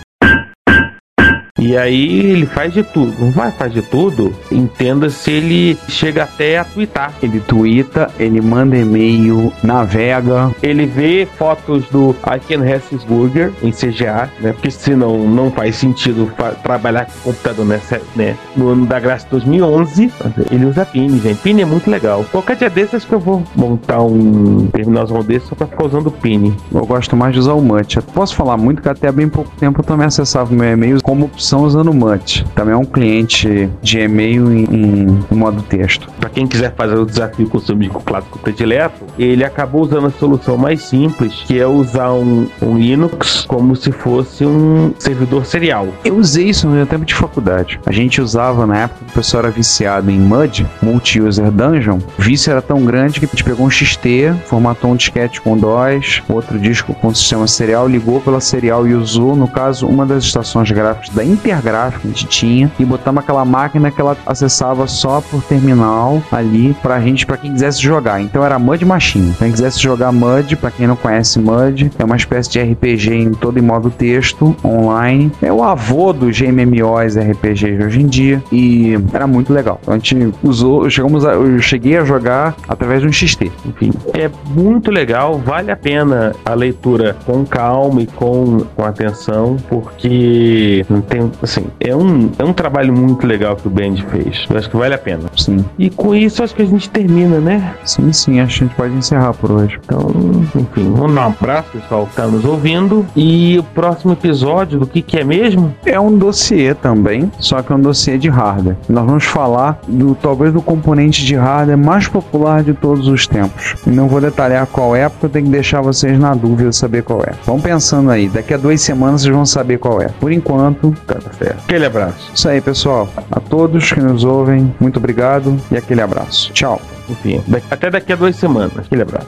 E aí ele faz de tudo. Não vai fazer de tudo? Entenda se ele chega até a twittar. Ele twitta, ele manda e-mail, navega. Ele vê fotos do Ken Hessensburger em CGA, né? Porque senão não faz sentido fa- trabalhar com computador nessa, né? No ano da graça 2011. Ele usa Pine, gente. Pine é muito legal. Qualquer dia desses acho que eu vou montar um terminalzão desse só pra ficar usando Pine. Eu gosto mais de usar o. Eu posso falar muito que até há bem pouco tempo eu também acessava meu e-mail como opção usando o MUT. Também é um cliente de e-mail em, em- em modo texto. Para quem quiser fazer o desafio com o seu amigo clássico predileto, ele acabou usando a solução mais simples, que é usar um, um Linux como se fosse um servidor serial. Eu usei isso no meu tempo de faculdade. A gente usava na época que o pessoal era viciado em MUD, Multi-User Dungeon. O vício era tão grande que a gente pegou um XT, formatou um disquete com DOS, outro disco com sistema serial, ligou pela serial e usou, no caso, uma das estações gráficas da hipergráfico que a gente tinha e botamos aquela máquina que ela acessava só por terminal ali pra gente, pra quem quisesse jogar. Então era Mud Machine. Quem quisesse jogar Mud, pra quem não conhece Mud, é uma espécie de RPG em todo em modo texto, online. É o avô dos MMOs RPGs hoje em dia e era muito legal. Então a gente usou, chegamos a, eu cheguei a jogar através de um XT. Enfim, É muito legal, vale a pena a leitura com calma e com, com atenção, porque não tem, assim, é um, é um trabalho muito legal que o Band fez. Eu acho que vale a pena. sim. E com isso acho que a gente termina, né? Sim, sim, acho que a gente pode encerrar por hoje. Então, enfim, vamos dar um abraço, pessoal, que tá nos ouvindo. E o próximo episódio do que que é mesmo? É um dossiê também, só que é um dossiê de hardware. Nós vamos falar do talvez do componente de hardware mais popular de todos os tempos. E não vou detalhar qual é, porque eu tenho que deixar vocês na dúvida saber qual é. Vão pensando aí, daqui a duas semanas vocês vão saber qual é. Por enquanto, Tá certo. Aquele abraço. isso aí, pessoal. A todos que nos ouvem, muito obrigado e aquele abraço. Tchau. Enfim, até daqui a duas semanas. Aquele abraço.